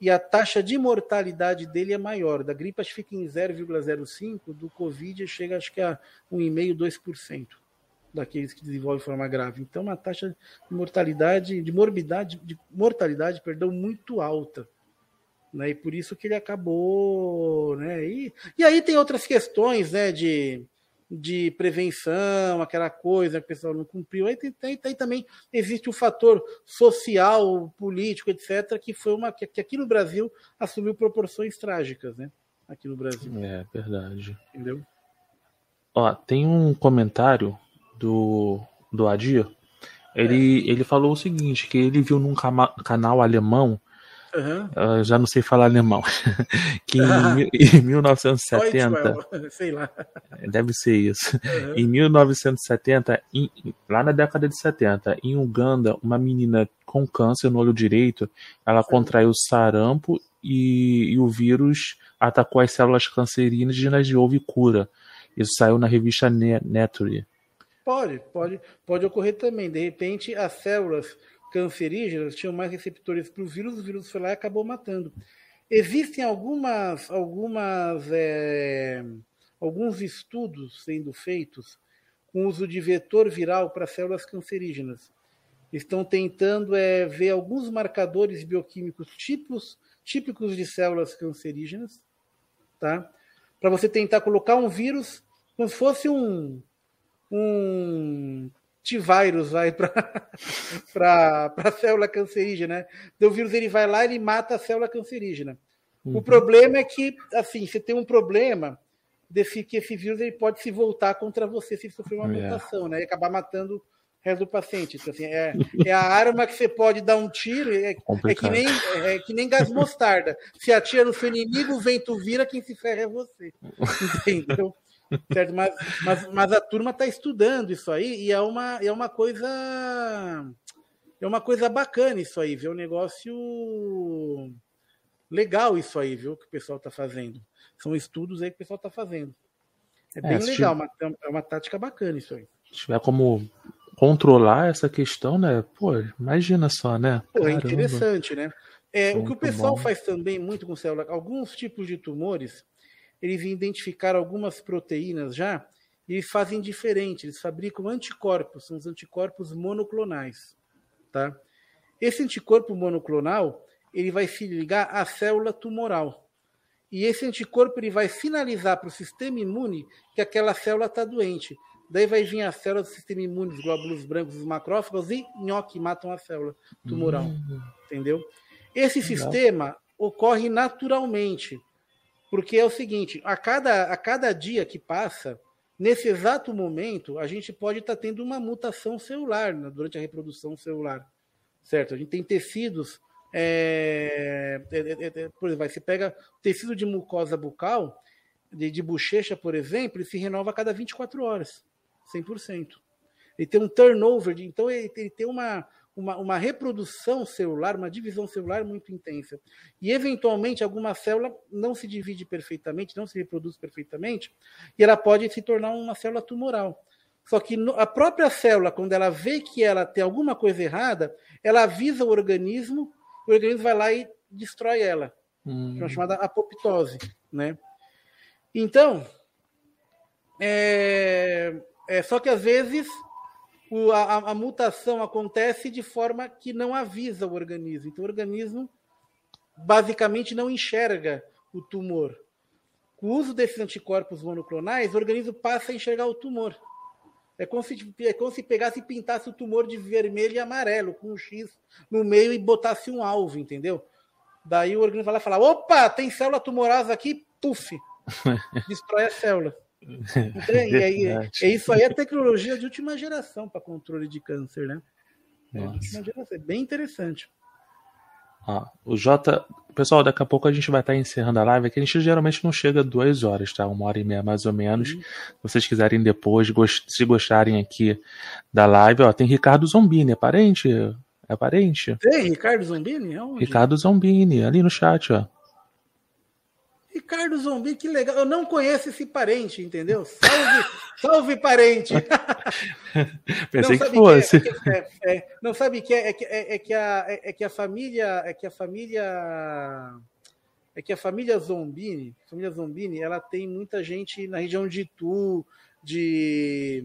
e a taxa de mortalidade dele é maior. Da gripe, acho que fica em 0,05, do Covid chega, acho que a 1,5%, 2% daqueles que desenvolvem de forma grave. Então, uma taxa de mortalidade, de morbidade, de mortalidade, perdão, muito alta. Né? E por isso que ele acabou, né? E, e aí tem outras questões, né? De, de prevenção, aquela coisa que o pessoal não cumpriu. Aí, tem, tem, tem também existe o fator social, político, etc., que foi uma que, que aqui no Brasil assumiu proporções trágicas, né? Aqui no Brasil. É verdade. Entendeu? Ó, tem um comentário do, do Adir, ele, é. ele falou o seguinte, que ele viu num canal alemão, uhum. uh, já não sei falar alemão, que em, em 1970, sei lá. deve ser isso, uhum. em 1970, em, lá na década de 70, em Uganda, uma menina com câncer no olho direito, ela Sim. contraiu sarampo e, e, o vírus atacou as células cancerinas e houve cura. Isso saiu na revista Nature. Pode, pode, pode ocorrer também. De repente, as células cancerígenas tinham mais receptores para o vírus, o vírus foi lá e acabou matando. Existem algumas, algumas, é, alguns estudos sendo feitos com uso de vetor viral para células cancerígenas. Estão tentando é, ver alguns marcadores bioquímicos típicos, típicos de células cancerígenas, tá? Para você tentar colocar um vírus como se fosse um, um T-vírus vai para a célula cancerígena. Né? Então, o vírus ele vai lá e mata a célula cancerígena. Uhum. O problema é que, assim, você tem um problema desse que esse vírus ele pode se voltar contra você se sofrer uma é. mutação, né? E acabar matando o resto do paciente. Então, assim, é, é a arma que você pode dar um tiro, é, é que, nem, é que nem gás mostarda. Se atira no seu inimigo, o vento vira, quem se ferra é você. Entendeu? Certo? Mas, mas, mas a turma está estudando isso aí e é uma, é uma coisa. É uma coisa bacana isso aí, viu? Um negócio legal isso aí, viu? Que o pessoal está fazendo. São estudos aí que o pessoal está fazendo. É, é bem legal, tiver... é uma tática bacana isso aí. Se tiver como controlar essa questão, né? Pô, imagina só, né? Pô, é interessante, né? É, o que o pessoal bom. faz também muito com célula, alguns tipos de tumores, eles identificaram algumas proteínas já e fazem diferente, eles fabricam anticorpos, são os anticorpos monoclonais, tá? Esse anticorpo monoclonal, ele vai se ligar à célula tumoral. E esse anticorpo ele vai sinalizar para o sistema imune que aquela célula está doente. Daí vai vir a célula do sistema imune, os glóbulos brancos, os macrófagos e nhoque, matam a célula tumoral. Uhum. Entendeu? Esse Legal. sistema ocorre naturalmente. Porque é o seguinte, a cada, a cada dia que passa, nesse exato momento, a gente pode estar tá tendo uma mutação celular né, durante a reprodução celular. Certo? A gente tem tecidos. É, é, é, é por exemplo, você pega tecido de mucosa bucal, de, de bochecha, por exemplo, ele se renova a cada 24 horas, 100%. Ele tem um turnover, de, então ele, ele tem uma, uma, uma reprodução celular, uma divisão celular muito intensa. E, eventualmente, alguma célula não se divide perfeitamente, não se reproduz perfeitamente, e ela pode se tornar uma célula tumoral. Só que a própria célula, quando ela vê que ela tem alguma coisa errada, ela avisa o organismo, o organismo vai lá e destrói ela. Hum. É chamada apoptose. Né? Então, é, é, só que às vezes o, a, a, mutação acontece de forma que não avisa o organismo. Então, o organismo basicamente não enxerga o tumor. Com o uso desses anticorpos monoclonais, o organismo passa a enxergar o tumor. É como se, é como se pegasse e pintasse o tumor de vermelho e amarelo, com um X no meio e botasse um alvo, entendeu? Daí o organismo vai lá e fala: opa, tem célula tumoral aqui, puf, destrói a célula. Aí, é isso aí é tecnologia de última geração para controle de câncer, né? É bem interessante. Ah, o J. Pessoal, daqui a pouco a gente vai estar encerrando a live, que a gente geralmente não chega a duas horas, tá? Uma hora e meia mais ou menos. Uhum. Se vocês quiserem depois, se gostarem aqui da live, ó, tem Ricardo Zombini, é parente? É parente? Tem, Ricardo Zombini? Onde? Ricardo Zombini, ali no chat, ó. Ricardo Zombi, que legal. Eu não conheço esse parente, entendeu? Salve, salve parente. Pensei que fosse. É, é, é, é, não sabe que é, é, que, a, é, que a família, é que a família, é que a família Zombini, família Zombini, ela tem muita gente na região de Itu, de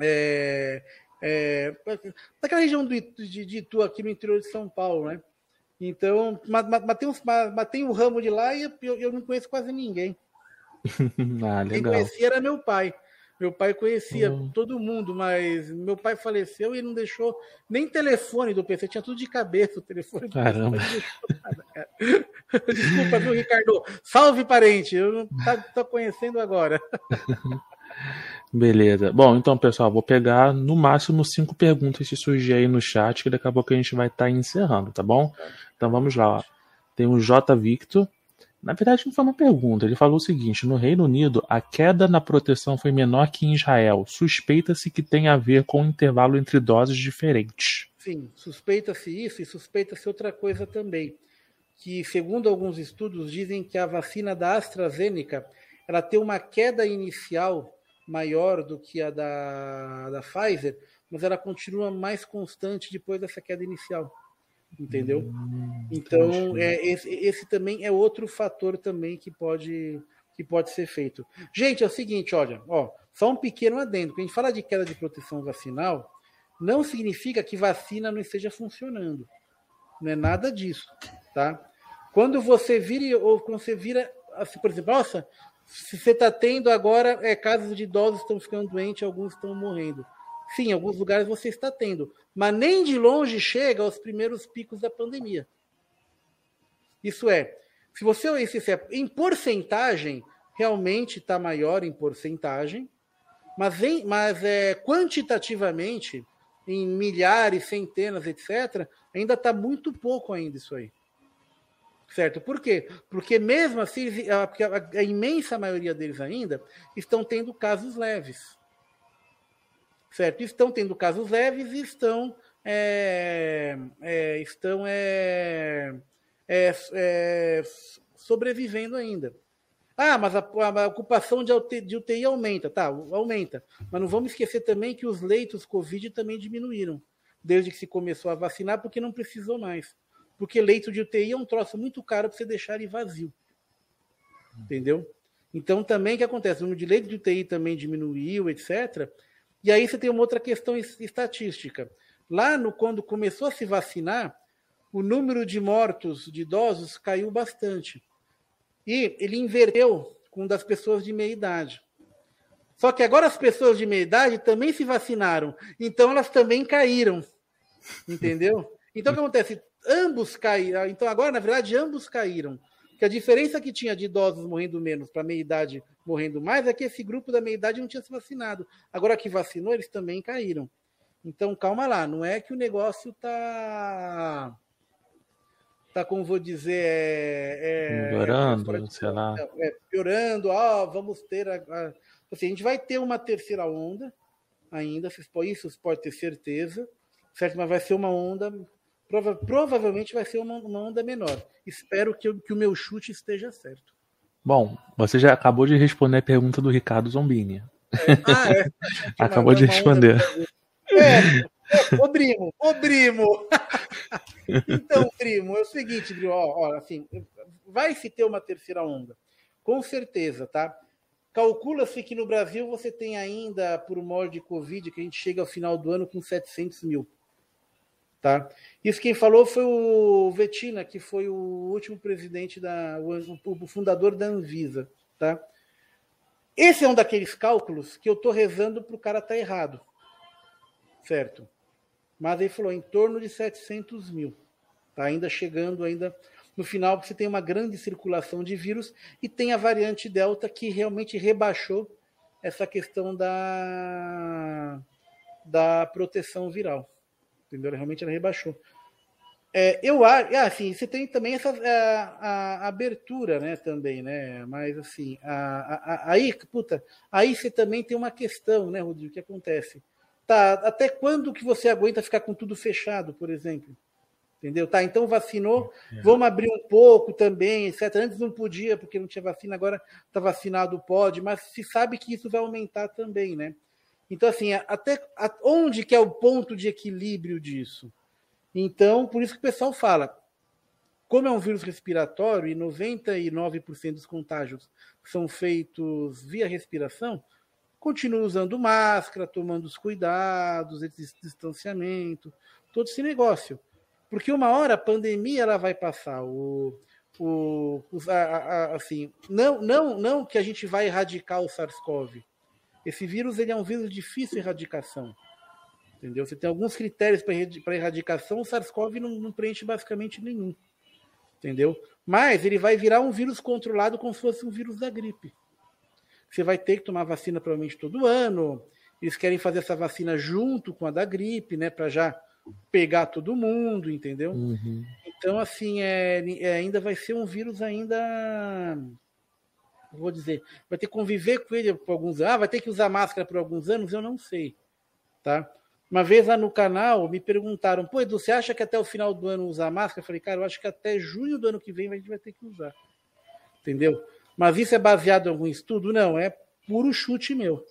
é, é, daquela região do, de, de Itu aqui no interior de São Paulo, né? Então, mas, mas, tem, um, mas tem um ramo de lá e eu, eu não conheço quase ninguém. ah, Quem conhecia era meu pai. Meu pai conhecia uhum. todo mundo, mas meu pai faleceu e não deixou nem telefone do PC, tinha tudo de cabeça o telefone. Caramba. Desculpa, viu, Ricardo? Salve, parente, eu não tô conhecendo agora. Beleza. Bom, então, pessoal, vou pegar no máximo cinco perguntas que surgir aí no chat, que daqui a pouco a gente vai estar tá encerrando, tá bom? Então vamos lá. Ó. Tem o J. Victor. Na verdade, não foi uma pergunta. Ele falou o seguinte: no Reino Unido, a queda na proteção foi menor que em Israel. Suspeita-se que tem a ver com o um intervalo entre doses diferentes. Sim, suspeita-se isso e suspeita-se outra coisa também. Que, segundo alguns estudos, dizem que a vacina da AstraZeneca ela tem uma queda inicial maior do que a da, da Pfizer, mas ela continua mais constante depois dessa queda inicial. Entendeu? Hum, então, é, esse, esse também é outro fator também que pode, que pode ser feito. Gente, é o seguinte, olha, ó, só um pequeno adendo. Quando a gente fala de queda de proteção vacinal, não significa que vacina não esteja funcionando. Não é nada disso, tá? Quando você vira ou quando você vira, assim, por exemplo, nossa, se você está tendo agora é, casos de idosos estão ficando doentes, alguns estão morrendo. Sim, em alguns lugares você está tendo, mas nem de longe chega aos primeiros picos da pandemia. Isso é, se você esse é, em porcentagem, realmente está maior em porcentagem, mas, em, mas é, quantitativamente, em milhares, centenas, etc., ainda está muito pouco ainda isso aí. Certo? Por quê? Porque mesmo assim, a, a, a imensa maioria deles ainda estão tendo casos leves. Certo? Estão tendo casos leves e estão é, é, estão é, é, é sobrevivendo ainda. Ah, mas a, a ocupação de UTI, de UTI aumenta. Tá, aumenta. Mas não vamos esquecer também que os leitos Covid também diminuíram desde que se começou a vacinar, porque não precisou mais. Porque leito de UTI é um troço muito caro para você deixar ele vazio. Entendeu? Então, também o que acontece? O número de leitos de UTI também diminuiu, etc. E aí você tem uma outra questão estatística. Lá no quando começou a se vacinar, o número de mortos de idosos caiu bastante. E ele inverteu com das pessoas de meia idade. Só que agora as pessoas de meia idade também se vacinaram, então elas também caíram. Entendeu? Então o que acontece? Ambos caíram. Então agora, na verdade, ambos caíram. Que a diferença que tinha de idosos morrendo menos para meia idade morrendo mais é que esse grupo da meia idade não tinha se vacinado. Agora que vacinou, eles também caíram. Então calma lá, não é que o negócio tá tá como vou dizer, é, é piorando, é, sei lá. É, piorando, ó, vamos ter a, a, assim, a gente vai ter uma terceira onda ainda, isso pode ter certeza, certo? Mas vai ser uma onda, prova, provavelmente vai ser uma, uma onda menor. Espero que, eu, que o meu chute esteja certo. Bom, você já acabou de responder a pergunta do Ricardo Zombini. É. Ah, é. acabou de responder. É, Ô, primo, ô, primo. então, primo, é o seguinte, ó, ó, assim, vai se ter uma terceira onda. Com certeza, tá? Calcula-se que no Brasil você tem ainda, por morte de Covid, que a gente chega ao final do ano com 700 mil. Tá? Isso quem falou foi o Vetina, que foi o último presidente, da, o, fundador da Anvisa. Tá? Esse é um daqueles cálculos que eu estou rezando para o cara estar tá errado. Certo? mas ele falou em torno de 700 mil. Está ainda chegando ainda no final, você tem uma grande circulação de vírus e tem a variante Delta que realmente rebaixou essa questão da, da proteção viral. Entendeu? Realmente ela rebaixou. É, eu acho, ah, assim, você tem também essa a, a, abertura, né, também, né, mas assim, a, aí, puta, aí você também tem uma questão, né, Rodrigo, o que acontece? Tá, até quando que você aguenta ficar com tudo fechado, por exemplo? Entendeu? Tá, então vacinou, é. vamos abrir um pouco também, etc. Antes não podia, porque não tinha vacina, agora está vacinado, pode, mas se sabe que isso vai aumentar também, né? Então, assim, até onde que é o ponto de equilíbrio disso? Então, por isso que o pessoal fala, como é um vírus respiratório e 99% dos contágios são feitos via respiração, continua usando máscara, tomando os cuidados, esse distanciamento, todo esse negócio. Porque uma hora a pandemia ela vai passar. O, o, a, a, assim, não, não, não que a gente vai erradicar o SARS-CoV. Esse vírus ele é um vírus de difícil erradicação. Entendeu? Você tem alguns critérios para erradicação, o SARS-CoV não, não preenche basicamente nenhum. Entendeu? Mas ele vai virar um vírus controlado como se fosse um vírus da gripe. Você vai ter que tomar vacina provavelmente todo ano. Eles querem fazer essa vacina junto com a da gripe, né? Para já pegar todo mundo, entendeu? Uhum. Então, assim, é, é, ainda vai ser um vírus ainda. Vou dizer, vai ter que conviver com ele por alguns anos. Ah, vai ter que usar máscara por alguns anos? Eu não sei. Tá? Uma vez lá no canal me perguntaram, pô, Edu, você acha que até o final do ano usar máscara? Eu falei, cara, eu acho que até junho do ano que vem a gente vai ter que usar. Entendeu? Mas isso é baseado em algum estudo? Não, é puro chute meu.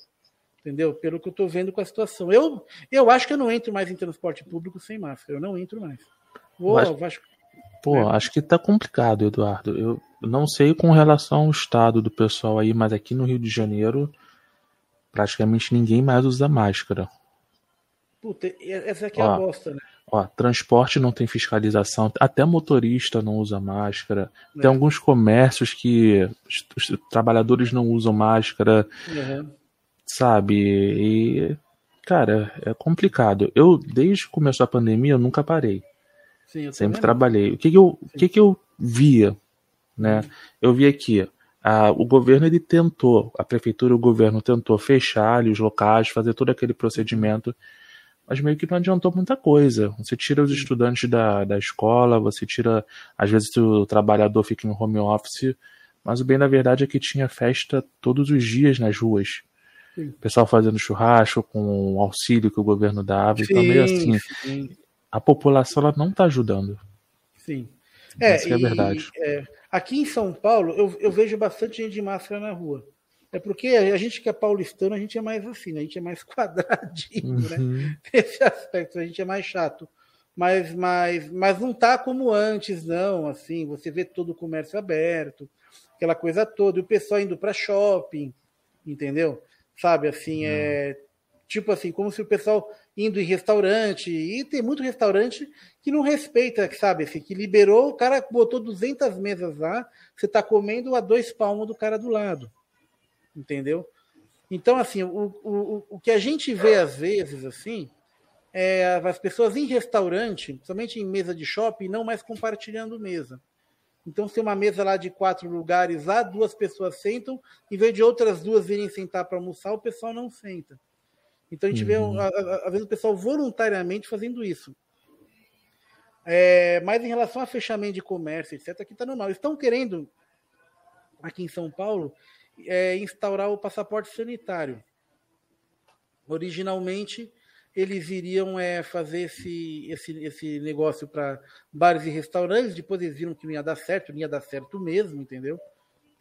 Entendeu? Pelo que eu estou vendo com a situação. Eu, eu acho que eu não entro mais em transporte público sem máscara. Eu não entro mais. Vou, acho, acho, pô, é. acho que está complicado, Eduardo. Eu não sei com relação ao estado do pessoal aí, mas aqui no Rio de Janeiro praticamente ninguém mais usa máscara. Puta, essa aqui é a bosta, né? Ó, transporte não tem fiscalização, até motorista não usa máscara. É. Tem alguns comércios que os, os, trabalhadores não usam máscara, uhum. sabe? E, cara, é complicado. Eu, desde que começou a pandemia, eu nunca parei. Sim, Sempre trabalhei. O que, que eu, o que, que eu via, né? Uhum. Eu vi aqui, a, o governo ele tentou, a prefeitura, o governo tentou fechar ali os locais, fazer todo aquele procedimento mas meio que não adiantou muita coisa. Você tira os estudantes da, da escola, você tira. Às vezes o trabalhador fica em home office, mas o bem da verdade é que tinha festa todos os dias nas ruas. Sim. O pessoal fazendo churrasco com o auxílio que o governo dava. Sim, então, meio assim, sim. A população ela não está ajudando. Sim. É, Essa é a verdade. É, aqui em São Paulo, eu, eu vejo bastante gente de máscara na rua. É porque a gente que é paulistano, a gente é mais assim, né? a gente é mais quadradinho, né? uhum. né? Nesse aspecto, a gente é mais chato. Mas, mas, mas não tá como antes, não. Assim, você vê todo o comércio aberto, aquela coisa toda, e o pessoal indo para shopping, entendeu? Sabe, assim, uhum. é tipo assim, como se o pessoal indo em restaurante, e tem muito restaurante que não respeita, sabe, assim, que liberou, o cara botou 200 mesas lá, você tá comendo a dois palmos do cara do lado entendeu? Então, assim, o, o, o que a gente vê às vezes, assim, é as pessoas em restaurante, principalmente em mesa de shopping, não mais compartilhando mesa. Então, se uma mesa lá de quatro lugares lá, duas pessoas sentam, em vez de outras duas virem sentar para almoçar, o pessoal não senta. Então, a gente uhum. vê, às vezes, o pessoal voluntariamente fazendo isso. É, mas em relação a fechamento de comércio, etc., aqui está normal. Estão querendo, aqui em São Paulo, é, instaurar o passaporte sanitário. Originalmente, eles iriam é, fazer esse, esse, esse negócio para bares e restaurantes, depois eles viram que não ia dar certo, não ia dar certo mesmo, entendeu?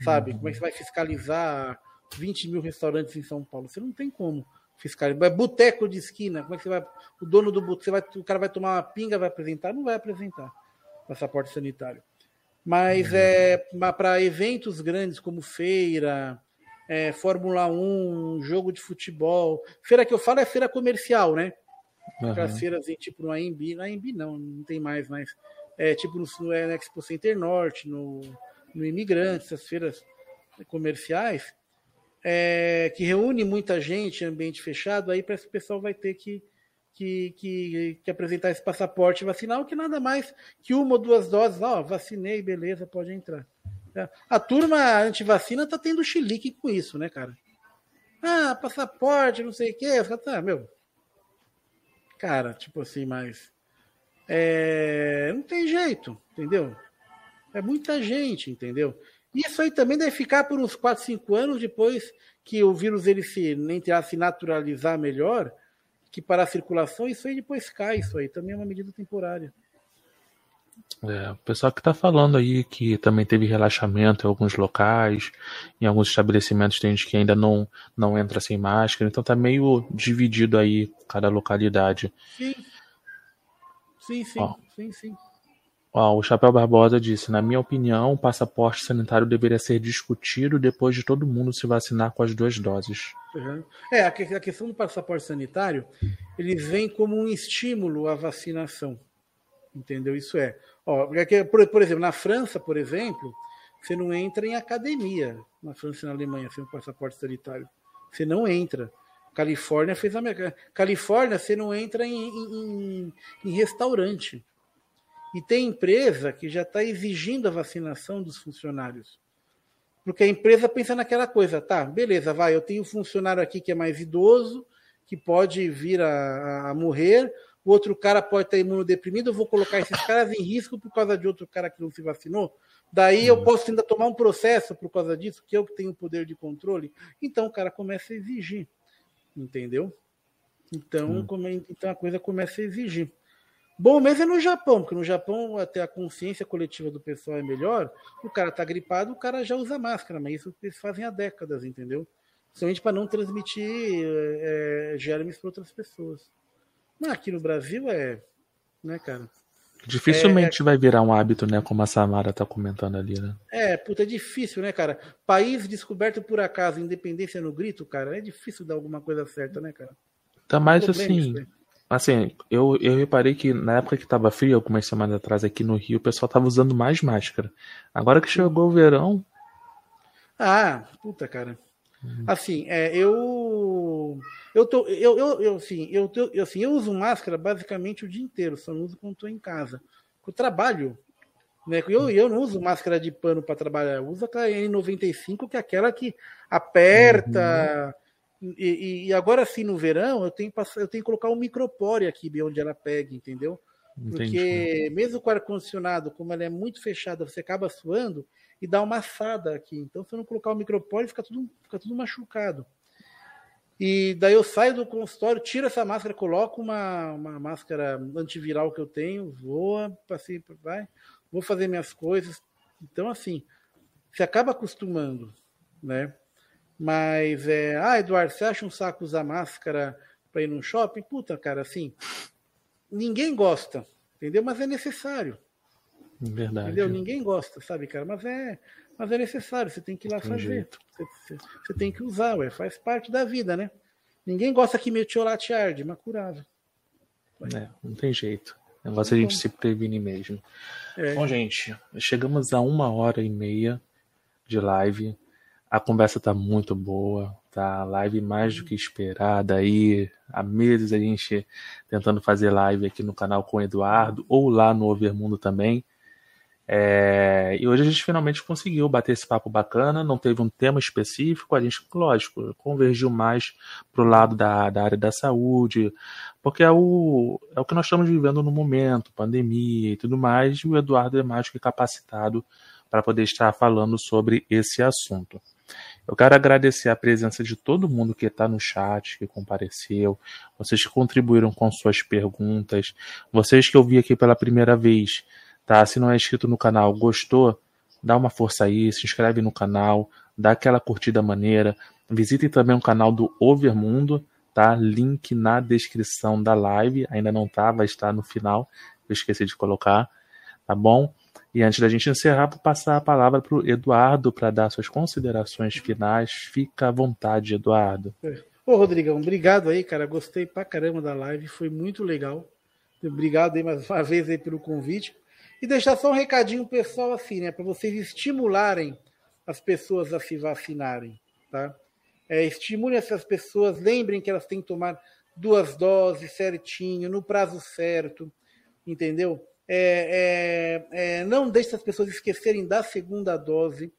Sabe? Uhum. Como é que você vai fiscalizar 20 mil restaurantes em São Paulo? Você não tem como fiscalizar. É boteco de esquina, como é que você vai. O dono do boteco, o cara vai tomar uma pinga, vai apresentar? Não vai apresentar passaporte sanitário. Mas uhum. é para eventos grandes como feira, é, Fórmula 1, jogo de futebol. Feira que eu falo é feira comercial, né? Uhum. Aquelas feiras assim, tipo no AMB, no AMB não, não tem mais, mas é tipo no, no Expo Center Norte, no, no Imigrante, essas feiras comerciais, é, que reúne muita gente em ambiente fechado, aí parece que o pessoal vai ter que que, que, que, apresentar esse passaporte vacinal, que nada mais que uma ou duas doses, ó, vacinei, beleza, pode entrar. A turma antivacina tá tendo chilique com isso, né, cara? Ah, passaporte, não sei o quê. Tá, meu. Cara, tipo assim, mas. É, não tem jeito, entendeu? É muita gente, entendeu? Isso aí também deve ficar por uns 4, 5 anos depois que o vírus ele se, entre se naturalizar melhor, que para a circulação, isso aí depois cai, isso aí também é uma medida temporária. É, o pessoal que está falando aí que também teve relaxamento em alguns locais, em alguns estabelecimentos tem gente que ainda não, não entra sem máscara, então tá meio dividido aí cada localidade. Sim. Sim, sim, ó, sim, sim. O Chapéu Barbosa disse: Na minha opinião, o passaporte sanitário deveria ser discutido depois de todo mundo se vacinar com as duas doses. É, a, questão do passaporte sanitário, ele vem como um estímulo à vacinação. Entendeu? Isso é. Ó, por, por exemplo, na França, por exemplo, você não entra em academia. Na França e na Alemanha, sem passaporte sanitário. Você não entra. Califórnia fez a Califórnia, você não entra em, em, em restaurante. E tem empresa que já está exigindo a vacinação dos funcionários. Porque a empresa pensa naquela coisa, tá, beleza, vai, eu tenho um funcionário aqui que é mais idoso, que pode vir a, a morrer, o outro cara pode estar imunodeprimido, eu vou colocar esses caras em risco por causa de outro cara que não se vacinou. Daí eu uhum. posso ainda tomar um processo por causa disso, que eu que tenho poder de controle. Então o cara começa a exigir, entendeu? Então, come, então a coisa começa a exigir. Bom mesmo é no Japão, porque no Japão até a consciência coletiva do pessoal é melhor. O cara tá gripado, o cara já usa máscara, mas isso eles fazem há décadas, entendeu? Somente para não transmitir é, germes para outras pessoas. Mas aqui no Brasil é, né, cara? Dificilmente é, vai virar um hábito, né? Como a Samara tá comentando ali, né? É, puta, é difícil, né, cara? País descoberto por acaso, independência no grito, cara, é difícil dar alguma coisa certa, né, cara? Tá mais assim. Isso, né? Assim, eu, eu reparei que na época que tava frio, algumas semanas atrás aqui no Rio, o pessoal tava usando mais máscara. Agora que chegou o verão. Ah, puta, cara. Uhum. Assim, é, eu. Eu, tô, eu, eu, eu, assim, eu, eu, assim, eu uso máscara basicamente o dia inteiro, só não uso quando estou em casa. Eu trabalho, né? Eu, eu não uso máscara de pano para trabalhar, eu uso aquela N95, que é aquela que aperta. Uhum e, e, agora sim, no verão, eu tenho, eu tenho que colocar um micropore aqui onde ela pega, entendeu? Entendi. Porque mesmo com o ar-condicionado, como ela é muito fechada, você acaba suando e dá uma assada aqui. Então, se eu não colocar o micropore, fica tudo, fica tudo machucado. E daí eu saio do consultório, tiro essa máscara, coloco uma, uma máscara antiviral que eu tenho, voa, passei, vai, vou fazer minhas coisas. Então, assim, você acaba acostumando, né? Mas, é, ah, Eduardo, você acha um saco usar máscara para ir num shopping? Puta, cara, assim, ninguém gosta, entendeu? Mas é necessário. Verdade. Entendeu? Ninguém gosta, sabe, cara? Mas é, mas é necessário, você tem que ir lá tem fazer. Você, você, você, tem que usar, ué, faz parte da vida, né? Ninguém gosta que metiolate arde, mas curava. É, não tem jeito. O negócio é a gente se prevenir mesmo. É. Bom, gente, chegamos a uma hora e meia de live. A conversa tá muito boa, tá? Live mais do que esperada aí. Há meses a gente tentando fazer live aqui no canal com o Eduardo, ou lá no Overmundo também. É, e hoje a gente finalmente conseguiu bater esse papo bacana, não teve um tema específico, a gente, lógico, convergiu mais pro lado da, da área da saúde, porque é o, é o que nós estamos vivendo no momento, pandemia e tudo mais, e o Eduardo é mais que capacitado para poder estar falando sobre esse assunto. Eu quero agradecer a presença de todo mundo que está no chat, que compareceu, vocês que contribuíram com suas perguntas, vocês que eu vi aqui pela primeira vez, tá? Se não é inscrito no canal, gostou? Dá uma força aí, se inscreve no canal, dá aquela curtida maneira. Visitem também o canal do Overmundo, tá? Link na descrição da live, ainda não tá, vai estar no final, eu esqueci de colocar, tá bom? E antes da gente encerrar, vou passar a palavra para o Eduardo para dar suas considerações finais. Fica à vontade, Eduardo. Ô, Rodrigão, obrigado aí, cara. Gostei pra caramba da live, foi muito legal. Obrigado aí mais uma vez aí pelo convite. E deixar só um recadinho pessoal assim, né? Para vocês estimularem as pessoas a se vacinarem, tá? É, estimulem essas pessoas, lembrem que elas têm que tomar duas doses certinho, no prazo certo, entendeu? É, é, é, não deixe as pessoas esquecerem da segunda dose.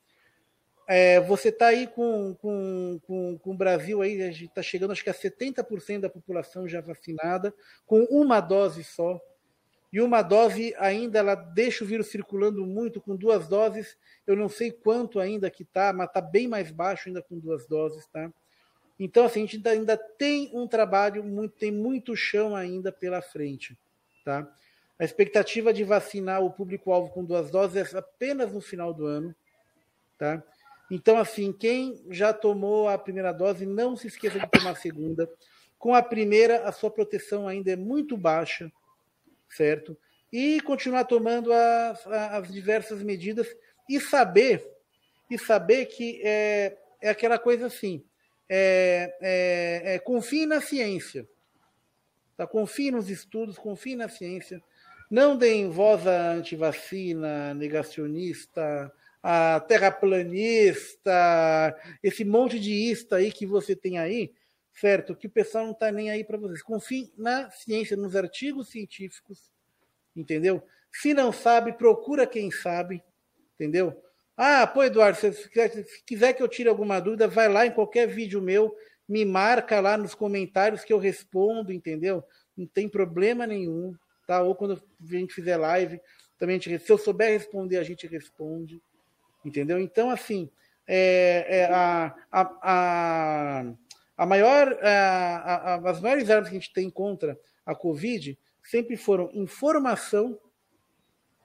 É, você está aí com, com, com, com, o Brasil aí, a gente está chegando acho que a 70% da população já vacinada, com uma dose só. E uma dose ainda ela deixa o vírus circulando muito, com duas doses, eu não sei quanto ainda que está, mas está bem mais baixo ainda com duas doses, tá? Então, assim, a gente ainda, ainda tem um trabalho, muito, tem muito chão ainda pela frente, tá? A expectativa de vacinar o público-alvo com duas doses é apenas no final do ano. Tá? Então, assim, quem já tomou a primeira dose, não se esqueça de tomar a segunda. Com a primeira, a sua proteção ainda é muito baixa, certo? E continuar tomando as, as diversas medidas e saber, e saber que é, é aquela coisa assim, é, é, é, confie na ciência, tá? confie nos estudos, confie na ciência, não deem voz à antivacina, negacionista, a terraplanista, esse monte de ista aí que você tem aí, certo? Que o pessoal não está nem aí para vocês. Confie na ciência, nos artigos científicos, entendeu? Se não sabe, procura quem sabe, entendeu? Ah, pô, Eduardo, se quiser que eu tire alguma dúvida, vai lá em qualquer vídeo meu, me marca lá nos comentários que eu respondo, entendeu? Não tem problema nenhum, tá? Ou quando a gente fizer live, também gente, se eu souber responder, a gente responde, entendeu? Então, assim, é, é a, a, a, a maior, a, a, as maiores armas que a gente tem contra a Covid sempre foram informação,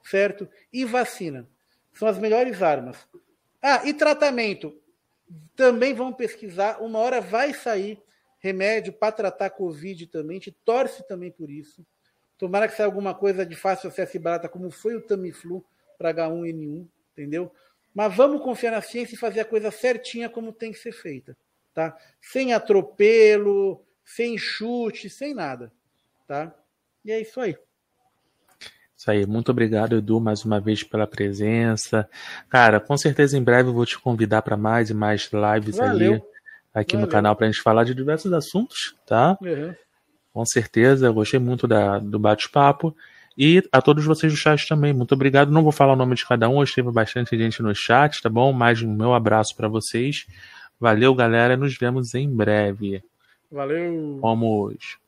certo? E vacina. São as melhores armas. Ah, e tratamento. Também vão pesquisar. Uma hora vai sair remédio para tratar Covid também. A gente torce também por isso. Tomara que saia alguma coisa de fácil acesso e barata, como foi o Tamiflu para H1N1, entendeu? Mas vamos confiar na ciência e fazer a coisa certinha como tem que ser feita, tá? Sem atropelo, sem chute, sem nada, tá? E é isso aí. Isso aí, muito obrigado, Edu, mais uma vez pela presença. Cara, com certeza em breve eu vou te convidar para mais e mais lives Valeu. aí aqui Valeu. no canal para a gente falar de diversos assuntos, tá? Uhum. Com certeza, gostei muito da, do bate-papo. E a todos vocês do chat também, muito obrigado. Não vou falar o nome de cada um, hoje teve bastante gente no chat, tá bom? Mais um meu abraço para vocês. Valeu, galera. Nos vemos em breve. Valeu. Vamos.